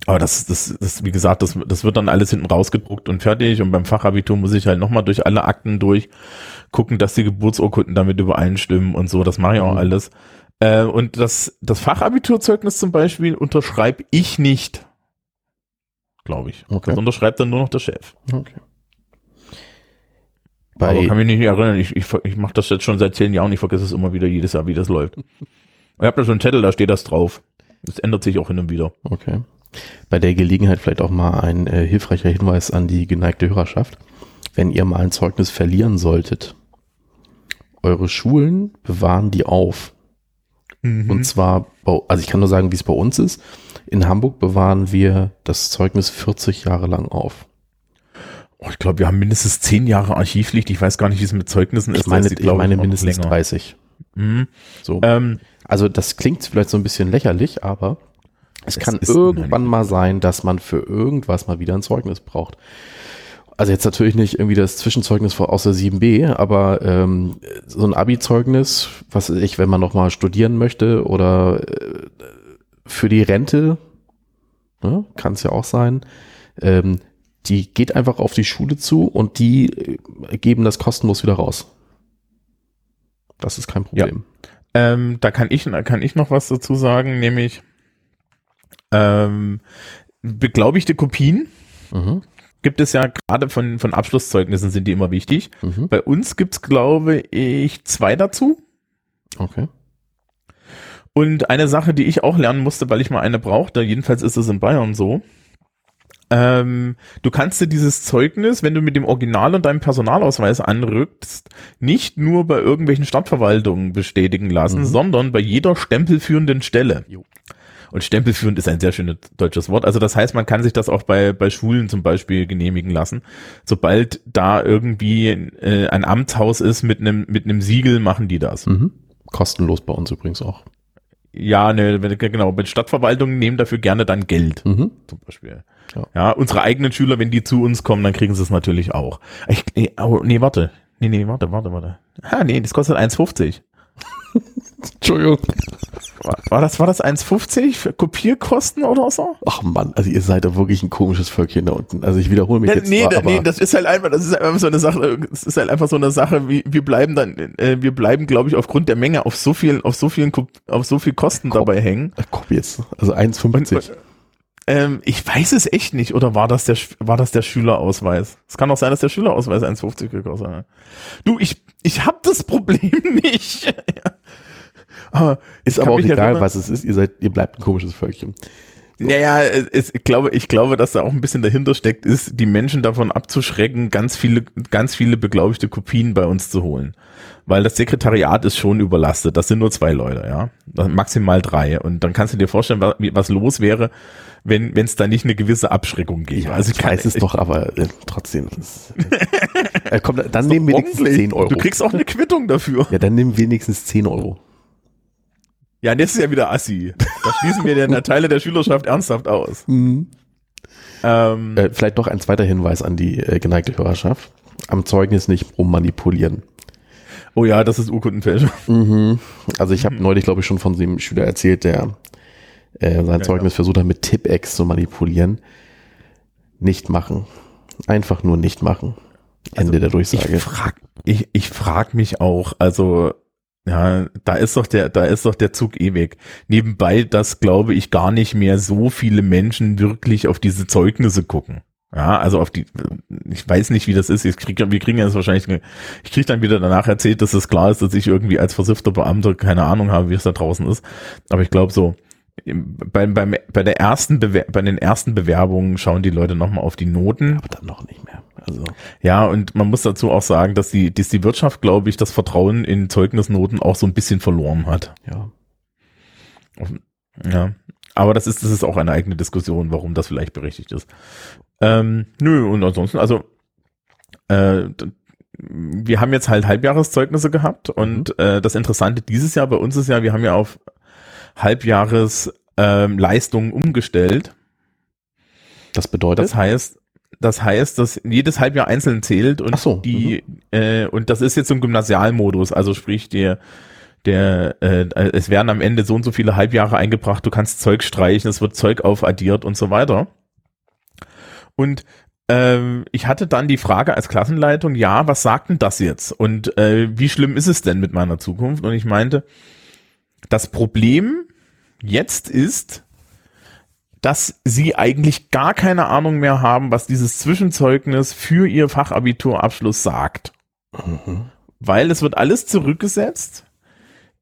Aber das, das, das, wie gesagt, das, das wird dann alles hinten rausgedruckt und fertig. Und beim Fachabitur muss ich halt nochmal durch alle Akten durch gucken, dass die Geburtsurkunden damit übereinstimmen und so. Das mache ich auch Mhm. alles. Äh, und das, das Fachabiturzeugnis zum Beispiel unterschreibe ich nicht. Glaube ich. Okay. Das unterschreibt dann nur noch der Chef. okay. Aber Bei, kann mich nicht erinnern. Ich, ich, ich mache das jetzt schon seit zehn Jahren. Ich vergesse es immer wieder jedes Jahr, wie das läuft. Ich habe da so einen Zettel, da steht das drauf. Das ändert sich auch hin und wieder. okay. Bei der Gelegenheit vielleicht auch mal ein äh, hilfreicher Hinweis an die geneigte Hörerschaft. Wenn ihr mal ein Zeugnis verlieren solltet, eure Schulen bewahren die auf. Mhm. Und zwar, also ich kann nur sagen, wie es bei uns ist. In Hamburg bewahren wir das Zeugnis 40 Jahre lang auf. Oh, ich glaube, wir haben mindestens zehn Jahre Archivpflicht. Ich weiß gar nicht, wie es mit Zeugnissen ist. Ich meine, Das ist, ich glaub meine noch mindestens länger. 30. Mhm. So. Ähm, Also das klingt vielleicht so ein bisschen lächerlich, aber es Es kann irgendwann mal sein, dass man für irgendwas mal wieder ein Zeugnis braucht. Also jetzt natürlich nicht irgendwie das Zwischenzeugnis aus der 7b, aber ähm, so ein Abi-Zeugnis, was weiß ich, wenn man nochmal studieren möchte oder äh, für die Rente, ne, kann es ja auch sein, ähm, die geht einfach auf die Schule zu und die äh, geben das kostenlos wieder raus. Das ist kein Problem. Ähm, da kann ich, da kann ich noch was dazu sagen, nämlich ähm, beglaubigte Kopien Mhm. gibt es ja gerade von, von Abschlusszeugnissen sind die immer wichtig. Mhm. Bei uns gibt's glaube ich, zwei dazu. Okay. Und eine Sache, die ich auch lernen musste, weil ich mal eine brauchte, jedenfalls ist es in Bayern so. Ähm, du kannst dir dieses Zeugnis, wenn du mit dem Original und deinem Personalausweis anrückst, nicht nur bei irgendwelchen Stadtverwaltungen bestätigen lassen, Mhm. sondern bei jeder stempelführenden Stelle. Jo. Und stempelführend ist ein sehr schönes deutsches Wort. Also das heißt, man kann sich das auch bei, bei Schulen zum Beispiel genehmigen lassen. Sobald da irgendwie äh, ein Amtshaus ist mit einem mit einem Siegel, machen die das. Mhm. Kostenlos bei uns übrigens auch. Ja, ne, genau. Mit Stadtverwaltungen nehmen dafür gerne dann Geld, Mhm. zum Beispiel. Ja. Ja. unsere eigenen Schüler, wenn die zu uns kommen, dann kriegen sie es natürlich auch. Ich, nee, oh, nee, warte. Nee, nee, warte, warte, warte. Ah, nee, das kostet 1,50. Entschuldigung. war, das, war das 1,50 für Kopierkosten oder so? Ach Mann, also ihr seid doch wirklich ein komisches Völkchen da unten. Also ich wiederhole mich Ja, jetzt nee, aber nee, das ist halt einfach, das ist halt einfach so eine Sache, es ist halt einfach so eine Sache, wie, wir bleiben dann, äh, wir bleiben, glaube ich, aufgrund der Menge auf so viel, auf so vielen, auf so viel Kosten Komm. dabei hängen. Ach, komm jetzt, also 1,50. Ähm, ich weiß es echt nicht, oder war das der, war das der Schülerausweis? Es kann auch sein, dass der Schülerausweis 1,50 gekostet hat. Du, ich, ich hab das Problem nicht. Ist aber auch egal, was es ist, ihr seid, ihr bleibt ein komisches Völkchen. Naja, es, ich glaube, ich glaube, dass da auch ein bisschen dahinter steckt, ist, die Menschen davon abzuschrecken, ganz viele, ganz viele beglaubigte Kopien bei uns zu holen. Weil das Sekretariat ist schon überlastet. Das sind nur zwei Leute, ja. Maximal drei. Und dann kannst du dir vorstellen, was, was los wäre, wenn wenn es da nicht eine gewisse Abschreckung gäbe. Ja, also ich weiß es doch, aber äh, trotzdem. Das, äh, komm, dann nehmen wir wenigstens ordentlich. 10 Euro. Du kriegst auch eine Quittung dafür. ja, dann wir wenigstens 10 Euro. Ja, das ist ja wieder assi. Da schließen wir den Teile der Schülerschaft ernsthaft aus. Ähm, Äh, vielleicht noch ein zweiter Hinweis an die äh, geneigte Hörerschaft. Am Zeugnis nicht rummanipulieren. oh ja, das ist Urkundenfälschung. Also ich habe neulich, glaube ich, schon von dem Schüler erzählt, der äh, sein Zeugnis versucht hat, mit Tipex zu manipulieren. Nicht machen. Einfach nur nicht machen. Ende der Durchsage. Ich frag, ich, ich frag mich auch, also, ja, da ist doch der, da ist doch der Zug eh weg. Nebenbei, dass glaube ich gar nicht mehr so viele Menschen wirklich auf diese Zeugnisse gucken. Ja, also auf die, ich weiß nicht, wie das ist. Ich krieg, wir kriegen jetzt wahrscheinlich, ich krieg dann wieder danach erzählt, dass es klar ist, dass ich irgendwie als versiffter Beamter keine Ahnung habe, wie es da draußen ist. Aber ich glaube so, im- beim, bei der ersten Bewer bei den ersten Bewerbungen schauen die Leute nochmal auf die Noten. aber dann noch nicht mehr. Also Ja, und man muss dazu auch sagen, dass die, dass die Wirtschaft, glaube ich, das Vertrauen in Zeugnisnoten auch so ein bisschen verloren hat. ja. Ja. Aber das ist, das ist auch eine eigene Diskussion, warum das vielleicht berechtigt ist. Ähm, nö, und ansonsten, also, äh, wir haben jetzt halt Halbjahreszeugnisse gehabt und äh, das Interessante dieses Jahr bei uns ist ja, wir haben ja auf Halbjahres ähm, Leistungen umgestellt. Das bedeutet, Das heißt, das heißt, dass jedes Halbjahr einzeln zählt und so, die äh, und das ist jetzt ein Gymnasialmodus, also sprich der der äh, es werden am Ende so und so viele Halbjahre eingebracht, du kannst Zeug streichen, es wird Zeug aufaddiert und so weiter. Und ähm, ich hatte dann die Frage als Klassenleitung, ja, was sagt denn das jetzt? Und äh, wie schlimm ist es denn mit meiner Zukunft? Und ich meinte, das Problem jetzt ist, dass sie eigentlich gar keine Ahnung mehr haben, was dieses Zwischenzeugnis für ihr Fachabiturabschluss sagt. Mhm. Weil es wird alles zurückgesetzt.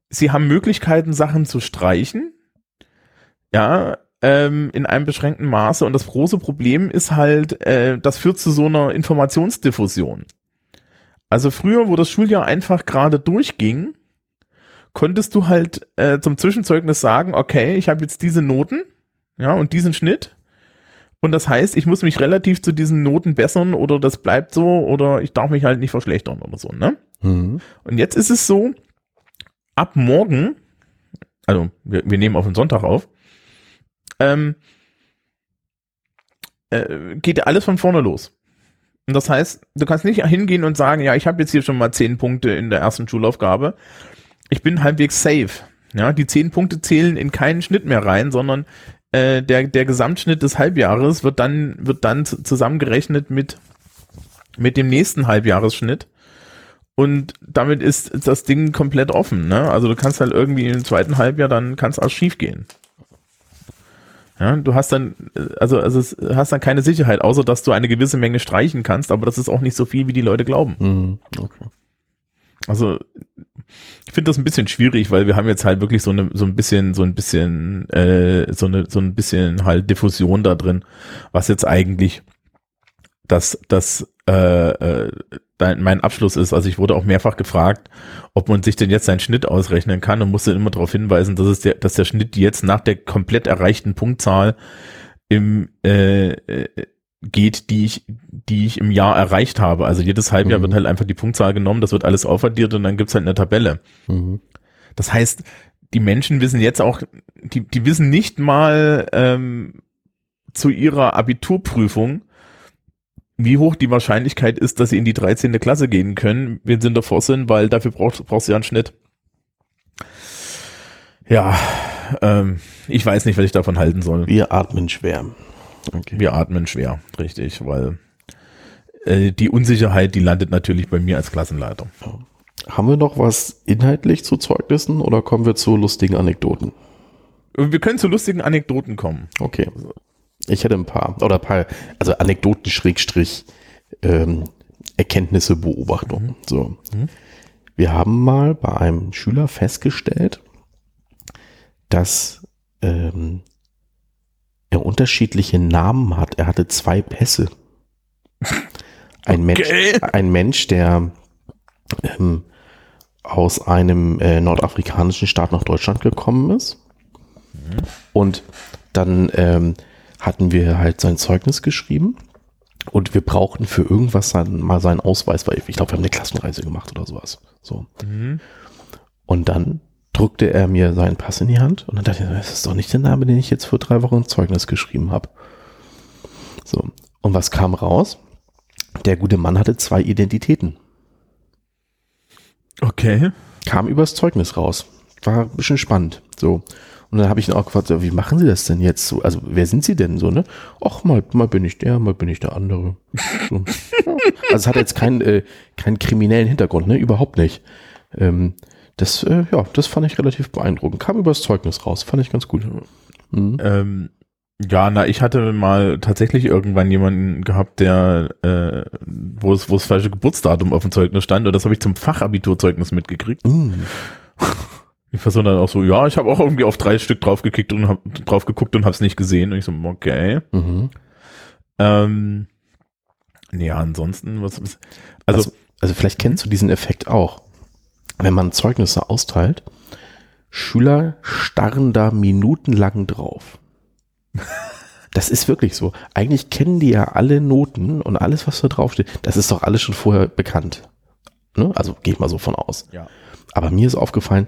Sie haben Möglichkeiten, Sachen zu streichen. Ja, ähm, in einem beschränkten Maße. Und das große Problem ist halt, äh, das führt zu so einer Informationsdiffusion. Also früher, wo das Schuljahr einfach gerade durchging, konntest du halt äh, zum Zwischenzeugnis sagen, okay, ich habe jetzt diese Noten, ja, und diesen Schnitt. Und das heißt, ich muss mich relativ zu diesen Noten bessern oder das bleibt so oder ich darf mich halt nicht verschlechtern oder so, ne? Mhm. Und jetzt ist es so, ab morgen, also wir, wir nehmen auf den Sonntag auf, ähm, äh, geht alles von vorne los. Und das heißt, du kannst nicht hingehen und sagen, ja, ich habe jetzt hier schon mal zehn Punkte in der ersten Schulaufgabe. Ich bin halbwegs safe. Ja, die zehn Punkte zählen in keinen Schnitt mehr rein, sondern äh, der, der Gesamtschnitt des Halbjahres wird dann, wird dann zu- zusammengerechnet mit, mit dem nächsten Halbjahresschnitt. Und damit ist das Ding komplett offen. Ne? Also du kannst halt irgendwie im zweiten Halbjahr, dann kann es auch schief gehen. Ja, du hast dann, also, also hast dann keine Sicherheit, außer dass du eine gewisse Menge streichen kannst, aber das ist auch nicht so viel, wie die Leute glauben. Mhm. Okay. Also ich finde das ein bisschen schwierig, weil wir haben jetzt halt wirklich so eine so ein bisschen so ein bisschen äh, so eine so ein bisschen halt Diffusion da drin, was jetzt eigentlich das das äh, äh, mein Abschluss ist. Also ich wurde auch mehrfach gefragt, ob man sich denn jetzt seinen Schnitt ausrechnen kann und musste immer darauf hinweisen, dass es der dass der Schnitt jetzt nach der komplett erreichten Punktzahl im äh, äh, geht, die ich, die ich im Jahr erreicht habe. Also jedes Halbjahr Mhm. wird halt einfach die Punktzahl genommen, das wird alles aufaddiert und dann gibt's halt eine Tabelle. Mhm. Das heißt, die Menschen wissen jetzt auch, die, die wissen nicht mal ähm, zu ihrer Abiturprüfung, wie hoch die Wahrscheinlichkeit ist, dass sie in die 13. Klasse gehen können, wenn sie davor sind, weil dafür brauchst, brauchst du ja einen Schnitt. Ja, ähm, ich weiß nicht, was ich davon halten soll. Wir atmen schwer. Okay. Wir atmen schwer, richtig, weil äh, die Unsicherheit, die landet natürlich bei mir als Klassenleiter. Haben wir noch was inhaltlich zu Zeugnissen oder kommen wir zu lustigen Anekdoten? Wir können zu lustigen Anekdoten kommen. Okay. Ich hätte ein paar, oder ein paar, also Anekdoten Schrägstrich, ähm, Erkenntnisse, Beobachtungen. Mhm. So. Mhm. Wir haben mal bei einem Schüler festgestellt, dass ähm, er unterschiedliche Namen hat. Er hatte zwei Pässe. Ein, okay. Mensch, ein Mensch, der ähm, aus einem äh, nordafrikanischen Staat nach Deutschland gekommen ist. Mhm. Und dann ähm, hatten wir halt sein Zeugnis geschrieben und wir brauchten für irgendwas sein, mal seinen Ausweis, weil ich glaube, wir haben eine Klassenreise gemacht oder sowas. So. Mhm. Und dann drückte er mir seinen Pass in die Hand und dann dachte ich, das ist doch nicht der Name, den ich jetzt vor drei Wochen Zeugnis geschrieben habe. So. Und was kam raus? Der gute Mann hatte zwei Identitäten. Okay. Kam übers Zeugnis raus. War ein bisschen spannend. So. Und dann habe ich ihn auch gefragt, wie machen Sie das denn jetzt so? Also, wer sind Sie denn so, ne? Ach, mal, mal bin ich der, mal bin ich der andere. So. Also, es hat jetzt keinen, äh, keinen kriminellen Hintergrund, ne? Überhaupt nicht. Ähm, das, äh, ja, das fand ich relativ beeindruckend. Kam übers Zeugnis raus, fand ich ganz gut. Mhm. Ähm, ja, na, ich hatte mal tatsächlich irgendwann jemanden gehabt, der, äh, wo es, wo es falsche Geburtsdatum auf dem Zeugnis stand, und das habe ich zum Fachabiturzeugnis mitgekriegt. Mhm. Die Person dann auch so, ja, ich habe auch irgendwie auf drei Stück draufgekickt und hab drauf geguckt und hab's nicht gesehen. Und ich so, okay. Mhm. Ähm, ja, ansonsten, was, also, also, also vielleicht kennst du diesen Effekt auch. Wenn man Zeugnisse austeilt, Schüler starren da minutenlang drauf. Das ist wirklich so. Eigentlich kennen die ja alle Noten und alles, was da draufsteht. Das ist doch alles schon vorher bekannt. Ne? Also gehe ich mal so von aus. Ja. Aber mir ist aufgefallen,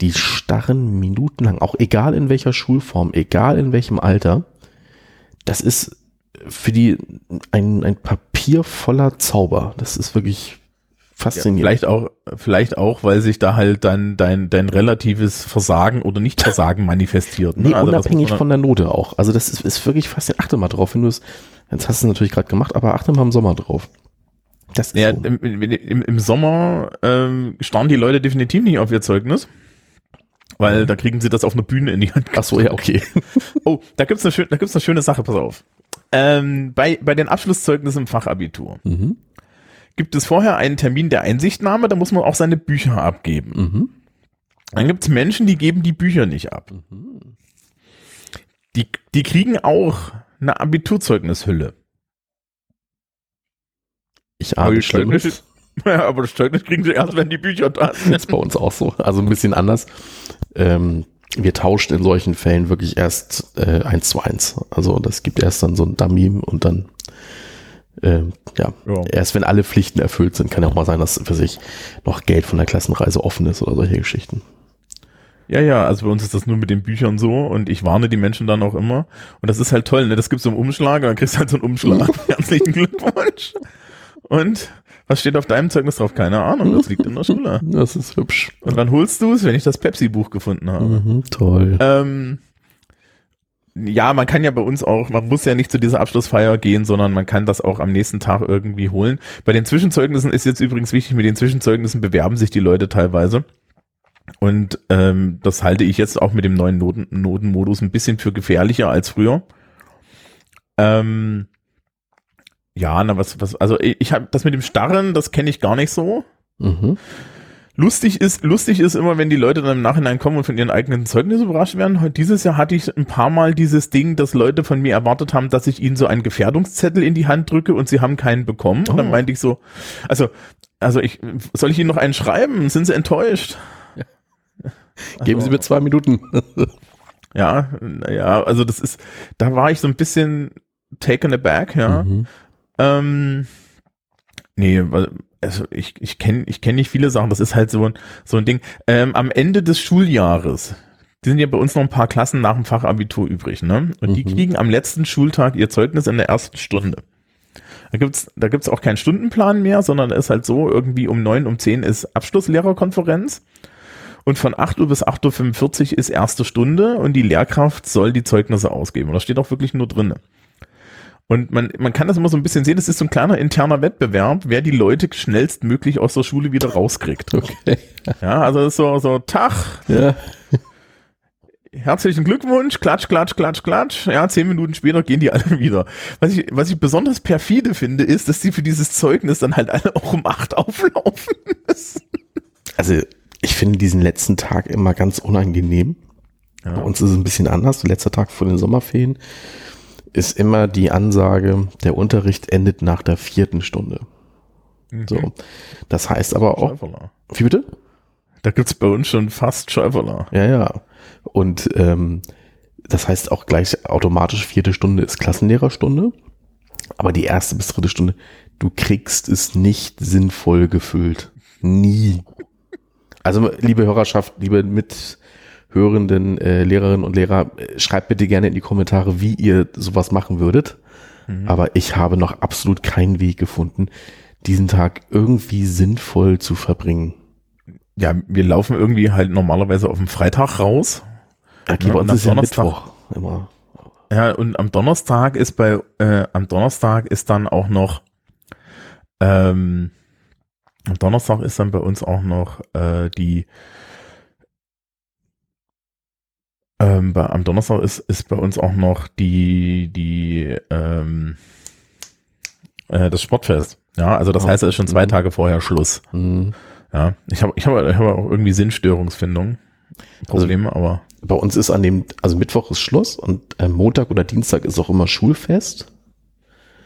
die starren minutenlang, auch egal in welcher Schulform, egal in welchem Alter, das ist für die ein, ein Papier voller Zauber. Das ist wirklich faszinierend. Ja, vielleicht auch, vielleicht auch, weil sich da halt dein, dein, dein relatives Versagen oder Nicht-Versagen manifestiert. Ne? Nee, also unabhängig von der Note auch. Also das ist, ist wirklich faszinierend. Achte mal drauf, wenn du es, jetzt hast du es natürlich gerade gemacht, aber achte mal im Sommer drauf. Das ja, so. im, im, im Sommer ähm, starren die Leute definitiv nicht auf ihr Zeugnis. Weil da kriegen sie das auf einer Bühne in die Hand. Ach so, ja, okay. oh, da gibt's eine, schön, da gibt's eine schöne Sache, pass auf. Ähm, bei, bei den Abschlusszeugnissen im Fachabitur mhm. Gibt es vorher einen Termin der Einsichtnahme, da muss man auch seine Bücher abgeben. Mhm. Dann gibt's Menschen, die geben die Bücher nicht ab. Mhm. Die, die kriegen auch eine Abiturzeugnishülle. Ich ahne Schlimmes. Ja, aber das Zeugnis kriegen sie erst, wenn die Bücher da sind. Das ist bei uns auch so. Also ein bisschen anders. Ähm, wir tauschen in solchen Fällen wirklich erst äh, eins zu eins. Also das gibt erst dann so ein Dummy und dann äh, ja, ja, erst wenn alle Pflichten erfüllt sind, kann ja auch mal sein, dass für sich noch Geld von der Klassenreise offen ist oder solche Geschichten. Ja, ja, also bei uns ist das nur mit den Büchern so und ich warne die Menschen dann auch immer. Und das ist halt toll, ne? Das gibt's so einen Umschlag und dann kriegst du halt so einen Umschlag. Herzlichen Glückwunsch. Und was steht auf deinem Zeugnis drauf? Keine Ahnung, das liegt in der Schule. Das ist hübsch. Und dann holst du es, wenn ich das Pepsi-Buch gefunden habe. Mhm, toll. Ähm, ja, man kann ja bei uns auch, man muss ja nicht zu dieser Abschlussfeier gehen, sondern man kann das auch am nächsten Tag irgendwie holen. Bei den Zwischenzeugnissen ist jetzt übrigens wichtig, mit den Zwischenzeugnissen bewerben sich die Leute teilweise. Und ähm, das halte ich jetzt auch mit dem neuen Noten Notenmodus ein bisschen für gefährlicher als früher. Ähm, ja, na was, was, also ich habe das mit dem Starren, das kenne ich gar nicht so. Mhm. Lustig ist, lustig ist immer, wenn die Leute dann im Nachhinein kommen und von ihren eigenen Zeugnissen überrascht werden. Heute dieses Jahr hatte ich ein paar Mal dieses Ding, dass Leute von mir erwartet haben, dass ich ihnen so einen Gefährdungszettel in die Hand drücke und sie haben keinen bekommen. Oh. Und dann oh. meinte ich so, also, also ich, soll ich ihnen noch einen schreiben? Sind sie enttäuscht? Ja. Geben also, Sie mir zwei Minuten. ja, ja, also das ist, da war ich so ein bisschen taken aback, ja. Mhm. Ähm, nee, also ich, ich kenne ich kenn nicht viele Sachen. Das ist halt so ein, so ein Ding. Ähm, am Ende des Schuljahres, die sind ja bei uns noch ein paar Klassen nach dem Fachabitur übrig, ne? Und mhm. die kriegen am letzten Schultag ihr Zeugnis in der ersten Stunde. Da gibt's, da gibt's auch keinen Stundenplan mehr, sondern ist halt so, irgendwie um neun, um zehn ist Abschlusslehrerkonferenz. Und von 8 Uhr bis 8.45 Uhr ist erste Stunde und die Lehrkraft soll die Zeugnisse ausgeben. Und das steht auch wirklich nur drin. Und man, man kann das immer so ein bisschen sehen, das ist so ein kleiner interner Wettbewerb, wer die Leute schnellstmöglich aus der Schule wieder rauskriegt. Okay. Ja, also das ist so, so Tag, Ja. herzlichen Glückwunsch, klatsch, klatsch, klatsch, klatsch. Ja, zehn Minuten später gehen die alle wieder. Was ich, was ich besonders perfide finde, ist, dass die für dieses Zeugnis dann halt alle auch um acht auflaufen müssen. Also ich finde diesen letzten Tag immer ganz unangenehm. Bei Ja. uns ist es ein bisschen anders. Der letzte Tag vor den Sommerferien ist immer die Ansage, der Unterricht endet nach der vierten Stunde. So. Das heißt aber auch, Schäuferler. wie bitte? Da gibt's bei uns schon fast Schäuferler. Ja, ja. Und ähm, das heißt auch gleich automatisch vierte Stunde ist Klassenlehrerstunde. Aber die erste bis dritte Stunde, du kriegst es nicht sinnvoll gefüllt. Nie. Also, liebe Hörerschaft, liebe mithörenden äh, Lehrerinnen und Lehrer, äh, schreibt bitte gerne in die Kommentare, wie ihr sowas machen würdet. Aber ich habe noch absolut keinen Weg gefunden, diesen Tag irgendwie sinnvoll zu verbringen. Ja, wir laufen irgendwie halt normalerweise auf dem Freitag raus. Okay, Ja, bei und uns am ist ja Donnerstag- Mittwoch immer. Ja, und am Donnerstag ist bei, äh, am Donnerstag ist dann auch noch, ähm, am Donnerstag ist dann bei uns auch noch äh, die, ähm, bei, am Donnerstag ist, ist bei uns auch noch die, die, ähm, äh, das Sportfest. Ja, also das Oh. heißt, es ist schon zwei Mhm. Tage vorher Schluss. Mhm. Ja, ich habe, ich habe, ich habe auch irgendwie Sinnstörungsfindung. Probleme, aber Bei uns ist an dem, also Mittwoch ist Schluss und äh, Montag oder Dienstag ist auch immer Schulfest.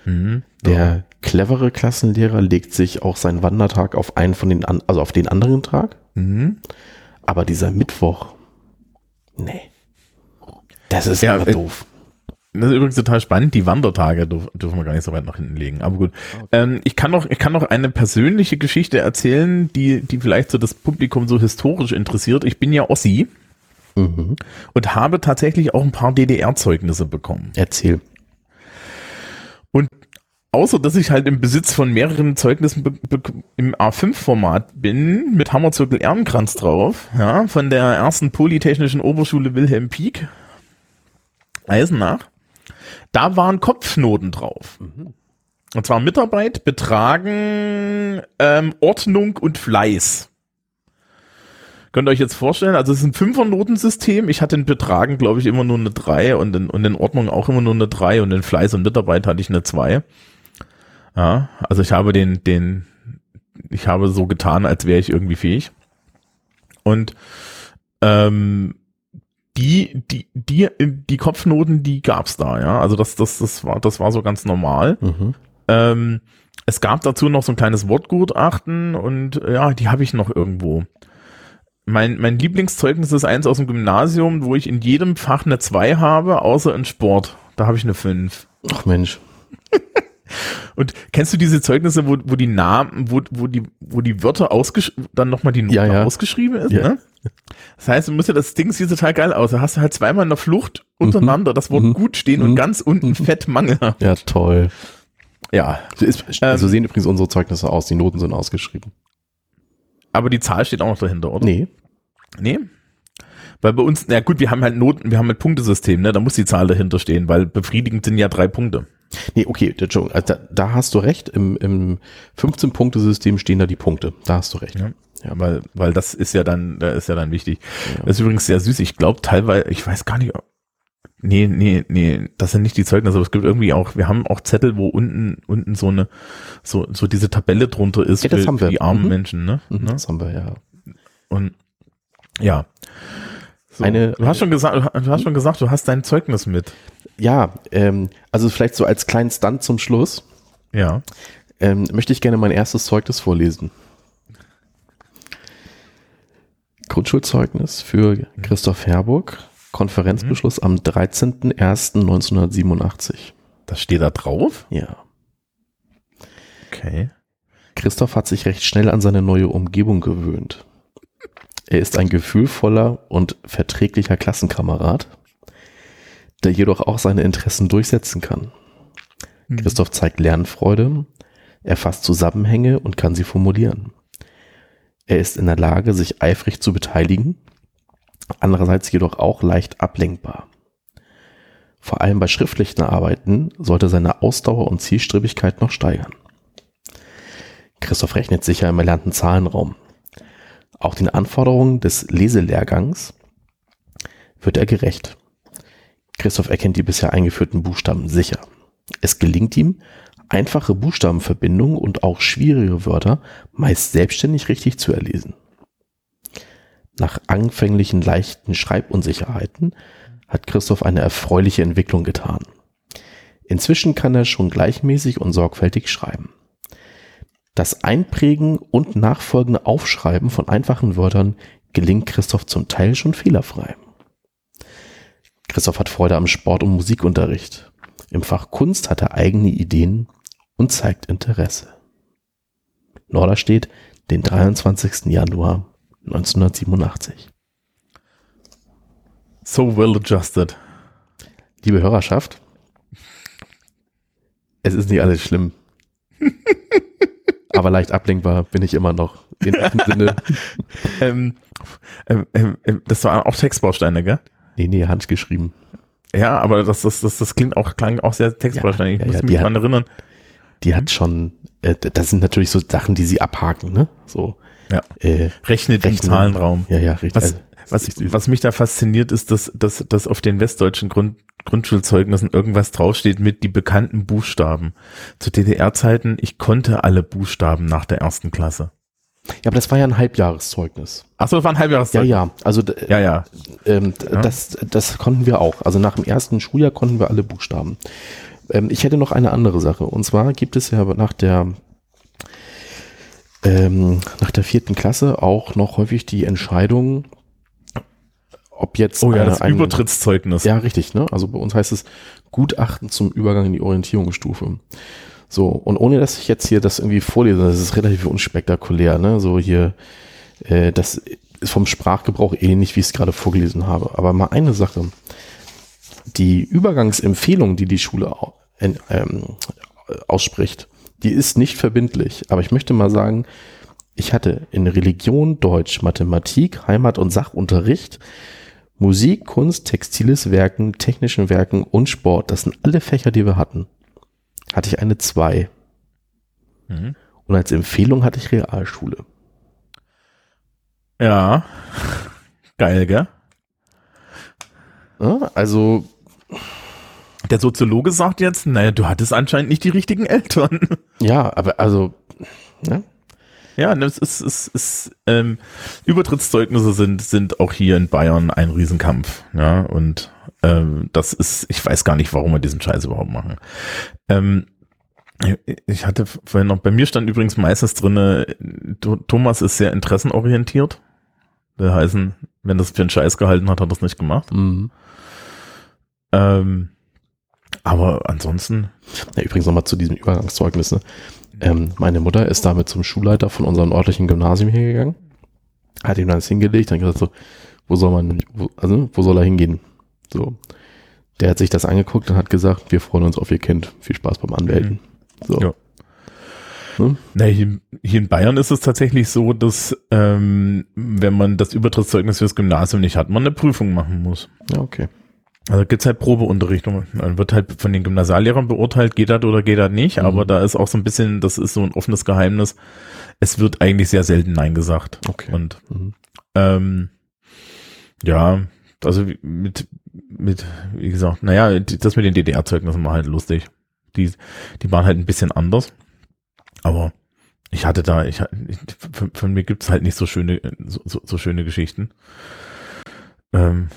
mhm. Der clevere Klassenlehrer legt sich auch seinen Wandertag auf einen von den, an, also auf den anderen Tag. Mhm. Aber dieser Mittwoch, nee. Das ist Ja, äh, doof. Das ist übrigens total spannend. Die Wandertage dürf, dürfen wir gar nicht so weit nach hinten legen. Aber gut. Ähm, ich kann noch, ich kann noch eine persönliche Geschichte erzählen, die, die vielleicht so das Publikum so historisch interessiert. Ich bin ja Ossi Mhm. und habe tatsächlich auch ein paar DDR-Zeugnisse bekommen. Erzähl. Und außer, dass ich halt im Besitz von mehreren Zeugnissen im A5-Format bin, mit Hammerzirkel Ehrenkranz drauf, ja, von der ersten Polytechnischen Oberschule Wilhelm Pieck, Eisenach, da waren Kopfnoten drauf. Und zwar Mitarbeit, Betragen, ähm, Ordnung und Fleiß. Könnt ihr euch jetzt vorstellen, also es ist ein Fünfer-Notensystem. Ich hatte in Betragen, glaube ich, immer nur eine 3 und in, und in Ordnung auch immer nur eine 3 und in Fleiß und Mitarbeit hatte ich eine 2. Ja, also ich habe den, den, ich habe so getan, als wäre ich irgendwie fähig. Und ähm, die, die, die, die Kopfnoten, die gab's da, ja. Also das, das, das war, das war so ganz normal. Mhm. Ähm, es gab dazu noch so ein kleines Wortgutachten und ja, die habe ich noch irgendwo. Mein, mein Lieblingszeugnis ist eins aus dem Gymnasium, wo ich in jedem Fach eine 2 habe, außer in Sport. Da habe ich eine 5. Ach Mensch. Und kennst du diese Zeugnisse, wo, wo die Namen, wo, wo die, wo die Wörter ausgeschrieben, dann nochmal die Noten Ja, ja. ausgeschrieben ist, Ja. ne? Das heißt, du musst ja, das Ding sieht total geil aus. Da hast du halt zweimal in der Flucht untereinander das Wort Mhm. gut stehen Mhm. und ganz unten fett Mangel. Ja, toll. Ja. So, ist, Ähm, so sehen übrigens unsere Zeugnisse aus. Die Noten sind ausgeschrieben. Aber die Zahl steht auch noch dahinter, oder? Nee. Nee. Weil bei uns, na gut, wir haben halt Noten, wir haben halt Punktesystem, ne? Da muss die Zahl dahinter stehen, weil befriedigend sind ja drei Punkte. Nee, okay, Entschuldigung. Also da, da hast du recht. Im, im 15-Punkte-System stehen da die Punkte. Da hast du recht. Ja. Ja, weil, weil das ist ja dann, da ist ja dann wichtig. Das ist übrigens sehr süß. Ich glaube teilweise, ich weiß gar nicht, ob- nee, nee, nee, das sind nicht die Zeugnisse, aber es gibt irgendwie auch, wir haben auch Zettel, wo unten, unten so eine, so, so diese Tabelle drunter ist Ja, das für, haben wir. für die armen Mhm. Menschen, ne? Mhm, ne? Das haben wir ja. Und, ja. So, Eine- du hast schon gesagt, du hast schon gesagt, du hast dein Zeugnis mit. Ja, ähm, also vielleicht so als kleinen Stunt zum Schluss Ja. ähm, möchte ich gerne mein erstes Zeugnis vorlesen. Grundschulzeugnis für Christoph Herburg, Konferenzbeschluss am 13.01.1987. Das steht da drauf? Ja. Okay. Christoph hat sich recht schnell an seine neue Umgebung gewöhnt. Er ist ein gefühlvoller und verträglicher Klassenkamerad, der jedoch auch seine Interessen durchsetzen kann. Christoph zeigt Lernfreude, er fasst Zusammenhänge und kann sie formulieren. Er ist in der Lage, sich eifrig zu beteiligen, andererseits jedoch auch leicht ablenkbar. Vor allem bei schriftlichen Arbeiten sollte seine Ausdauer und Zielstrebigkeit noch steigern. Christoph rechnet sicher im erlernten Zahlenraum. Auch den Anforderungen des Leselehrgangs wird er gerecht. Christoph erkennt die bisher eingeführten Buchstaben sicher. Es gelingt ihm, einfache Buchstabenverbindungen und auch schwierige Wörter meist selbstständig richtig zu erlesen. Nach anfänglichen leichten Schreibunsicherheiten hat Christoph eine erfreuliche Entwicklung getan. Inzwischen kann er schon gleichmäßig und sorgfältig schreiben. Das Einprägen und nachfolgende Aufschreiben von einfachen Wörtern gelingt Christoph zum Teil schon fehlerfrei. Christoph hat Freude am Sport- und Musikunterricht. Im Fach Kunst hat er eigene Ideen und zeigt Interesse. Norderstedt, den 23. Januar 1987. So well adjusted. Liebe Hörerschaft, es ist nicht alles schlimm. Aber leicht ablenkbar bin ich immer noch. In diesem Sinne. Ähm, ähm, ähm, ähm, das waren auch Textbausteine, gell? Nee, nee, handgeschrieben. Ja, aber das, das, das, das klingt auch, klang auch sehr Textbausteine. Ich Ja, muss ja, mich daran erinnern. Die hat schon, äh, das sind natürlich so Sachen, die sie abhaken, ne? So. Ja. Äh, Rechnet im Rechnen. Zahlenraum. ja, ja, richtig. Was, Also, was, was mich da fasziniert, ist, dass, dass, dass auf den westdeutschen Grund, Grundschulzeugnissen irgendwas draufsteht mit die bekannten Buchstaben. Zu DDR-Zeiten, ich konnte alle Buchstaben nach der ersten Klasse. Ja, aber das war ja ein Halbjahreszeugnis. Achso, das war ein Ja, Halbjahreszeugnis. ja. Also d- Ja, ja. ähm, Ja. das, das konnten wir auch. Also nach dem ersten Schuljahr konnten wir alle Buchstaben. Ähm, ich hätte noch eine andere Sache. Und zwar gibt es ja nach der ähm, nach der vierten Klasse auch noch häufig die Entscheidung, ob jetzt Oh ja, eine- das ein- Übertrittszeugnis. Ja, richtig. Ne? Also bei uns heißt es Gutachten zum Übergang in die Orientierungsstufe. So, und ohne dass ich jetzt hier das irgendwie vorlese, das ist relativ unspektakulär, ne? So hier, äh, das ist vom Sprachgebrauch ähnlich, wie ich es gerade vorgelesen habe. Aber mal eine Sache. Die Übergangsempfehlung, die die Schule en- ähm, ausspricht, die ist nicht verbindlich. Aber ich möchte mal sagen, ich hatte in Religion, Deutsch, Mathematik, Heimat- und Sachunterricht Musik, Kunst, textiles Werken, technischen Werken und Sport, das sind alle Fächer, die wir hatten. Hatte ich eine 2. Mhm. Und als Empfehlung hatte ich Realschule. Ja. Geil, gell? Ja, also, Der Soziologe sagt jetzt, naja, du hattest anscheinend nicht die richtigen Eltern. ja, aber also, ne? Ja, ne, es ist, es ist ähm, Übertrittszeugnisse sind, sind auch hier in Bayern ein Riesenkampf. Ja, und ähm, das ist, ich weiß gar nicht, warum wir diesen Scheiß überhaupt machen. Ähm, ich hatte vorhin noch, bei mir stand übrigens meistens drinne, Tho- Thomas ist sehr interessenorientiert. Will heißen, wenn das für einen Scheiß gehalten hat, hat er das nicht gemacht. Mhm. Ähm, aber ansonsten, Ja, übrigens nochmal zu diesem Übergangszeugnis. Ne? Ähm, meine Mutter ist damit zum Schulleiter von unserem örtlichen Gymnasium hingegangen, hat ihm dann das hingelegt, dann gesagt so, wo soll man, wo, also, wo soll er hingehen? So. Der hat sich das angeguckt und hat gesagt, wir freuen uns auf ihr Kind. Viel Spaß beim Anmelden. So. Ja. Ne? Na, hier, hier in Bayern ist es tatsächlich so, dass ähm, wenn man das Übertrittszeugnis fürs Gymnasium nicht hat, man eine Prüfung machen muss. Ja, okay. Also gibt's halt Probeunterricht. Dann wird halt von den Gymnasiallehrern beurteilt, geht das oder geht das nicht. Mhm. Aber da ist auch so ein bisschen, das ist so ein offenes Geheimnis. Es wird eigentlich sehr selten Nein gesagt. Okay. Und Mhm. ähm, ja, also mit, mit, wie gesagt, naja, das mit den DDR-Zeugnissen war halt lustig. Die, die waren halt ein bisschen anders. Aber ich hatte da, ich, von, von mir gibt's halt nicht so schöne, so, so, so schöne Geschichten. Ähm,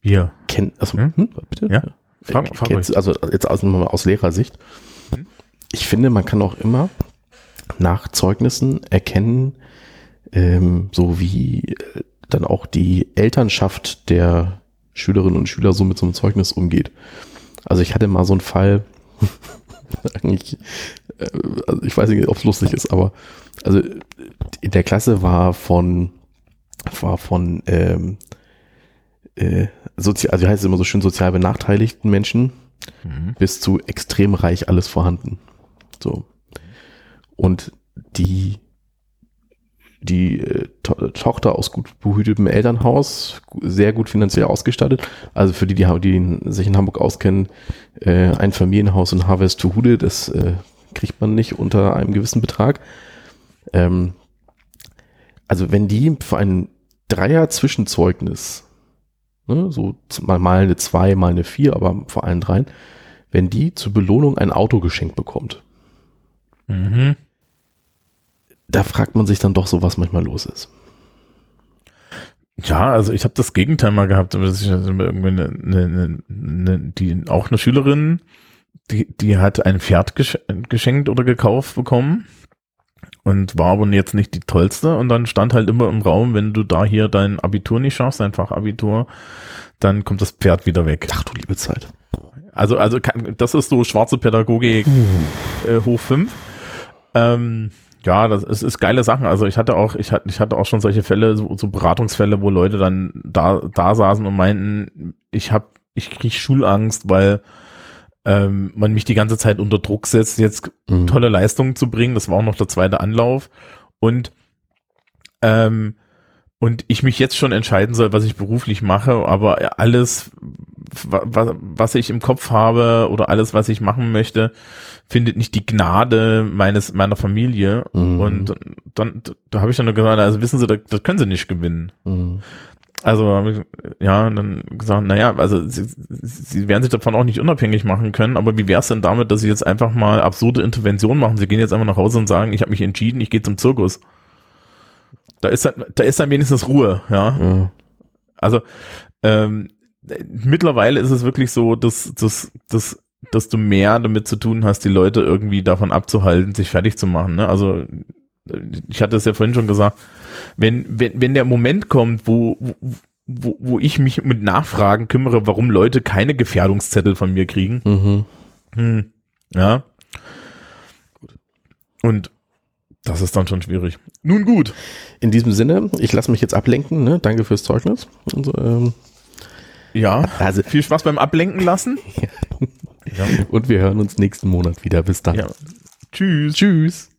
hier. Kenn, also, Hm? hm? bitte? Ja. Äh, Frag- frag kennst, also jetzt aus, aus Lehrersicht. Hm? Ich finde, man kann auch immer nach Zeugnissen erkennen, ähm, so wie äh, dann auch die Elternschaft der Schülerinnen und Schüler so mit so einem Zeugnis umgeht. Also ich hatte mal so einen Fall, eigentlich, also ich weiß nicht, ob es lustig ist, aber also in der Klasse war von war von ähm, äh, sozial, also wie heißt es immer so schön, sozial benachteiligten Menschen Mhm. bis zu extrem reich alles vorhanden. So. Und die die äh, to Tochter aus gut behütetem Elternhaus, sehr gut finanziell ausgestattet. Also für die, die, die sich in Hamburg auskennen, äh, ein Familienhaus in Harvest to Hude, das äh, kriegt man nicht unter einem gewissen Betrag. Ähm, also wenn die für ein Dreier-Zwischenzeugnis, ne, so mal, mal eine zwei, mal eine vier, aber vor allen dreien, wenn die zur Belohnung ein Auto geschenkt bekommt, Mhm. Da fragt man sich dann doch so, was manchmal los ist. Ja, also ich habe das Gegenteil mal gehabt, ich also irgendwie eine, eine, eine, die auch eine Schülerin, die die hat ein Pferd gesch geschenkt oder gekauft bekommen und war aber jetzt nicht die tollste und dann stand halt immer im Raum, wenn du da hier dein Abitur nicht schaffst, dein Fachabitur, dann kommt das Pferd wieder weg. Ach du liebe Zeit. Also also kann, das ist so schwarze Pädagogik äh, hoch fünf. Ähm, ja, das ist, ist geile Sachen. Also ich hatte auch, ich hatte, ich hatte auch schon solche Fälle, so, so Beratungsfälle, wo Leute dann da, da saßen und meinten, ich hab, ich krieg Schulangst, weil ähm, man mich die ganze Zeit unter Druck setzt, jetzt Mhm. tolle Leistungen zu bringen. Das war auch noch der zweite Anlauf. Und ähm, und ich mich jetzt schon entscheiden soll, was ich beruflich mache, aber alles, wa- wa- was ich im Kopf habe oder alles, was ich machen möchte, findet nicht die Gnade meines meiner Familie. Mhm. Und dann, da habe ich dann nur gesagt, also wissen Sie, das, das können Sie nicht gewinnen. Mhm. Also ja, dann gesagt, naja, also sie, sie werden sich davon auch nicht unabhängig machen können, aber wie wäre es denn damit, dass sie jetzt einfach mal absurde Interventionen machen? Sie gehen jetzt einfach nach Hause und sagen, ich habe mich entschieden, ich gehe zum Zirkus. Da ist dann, da ist dann wenigstens Ruhe, ja. Ja. Also ähm, mittlerweile ist es wirklich so, dass, dass, dass, dass du mehr damit zu tun hast, die Leute irgendwie davon abzuhalten, sich fertig zu machen. Ne? Also ich hatte es ja vorhin schon gesagt, wenn, wenn, wenn der Moment kommt, wo, wo, wo ich mich mit Nachfragen kümmere, warum Leute keine Gefährdungszettel von mir kriegen, Mhm. hm, ja. Und das ist dann schon schwierig. Nun gut. In diesem Sinne, ich lasse mich jetzt ablenken. Ne? Danke fürs Zeugnis. Und, so, ähm, Ja. also, Viel Spaß beim Ablenken lassen. Ja. und wir hören uns nächsten Monat wieder. Bis dann. ja. Tschüss. Tschüss.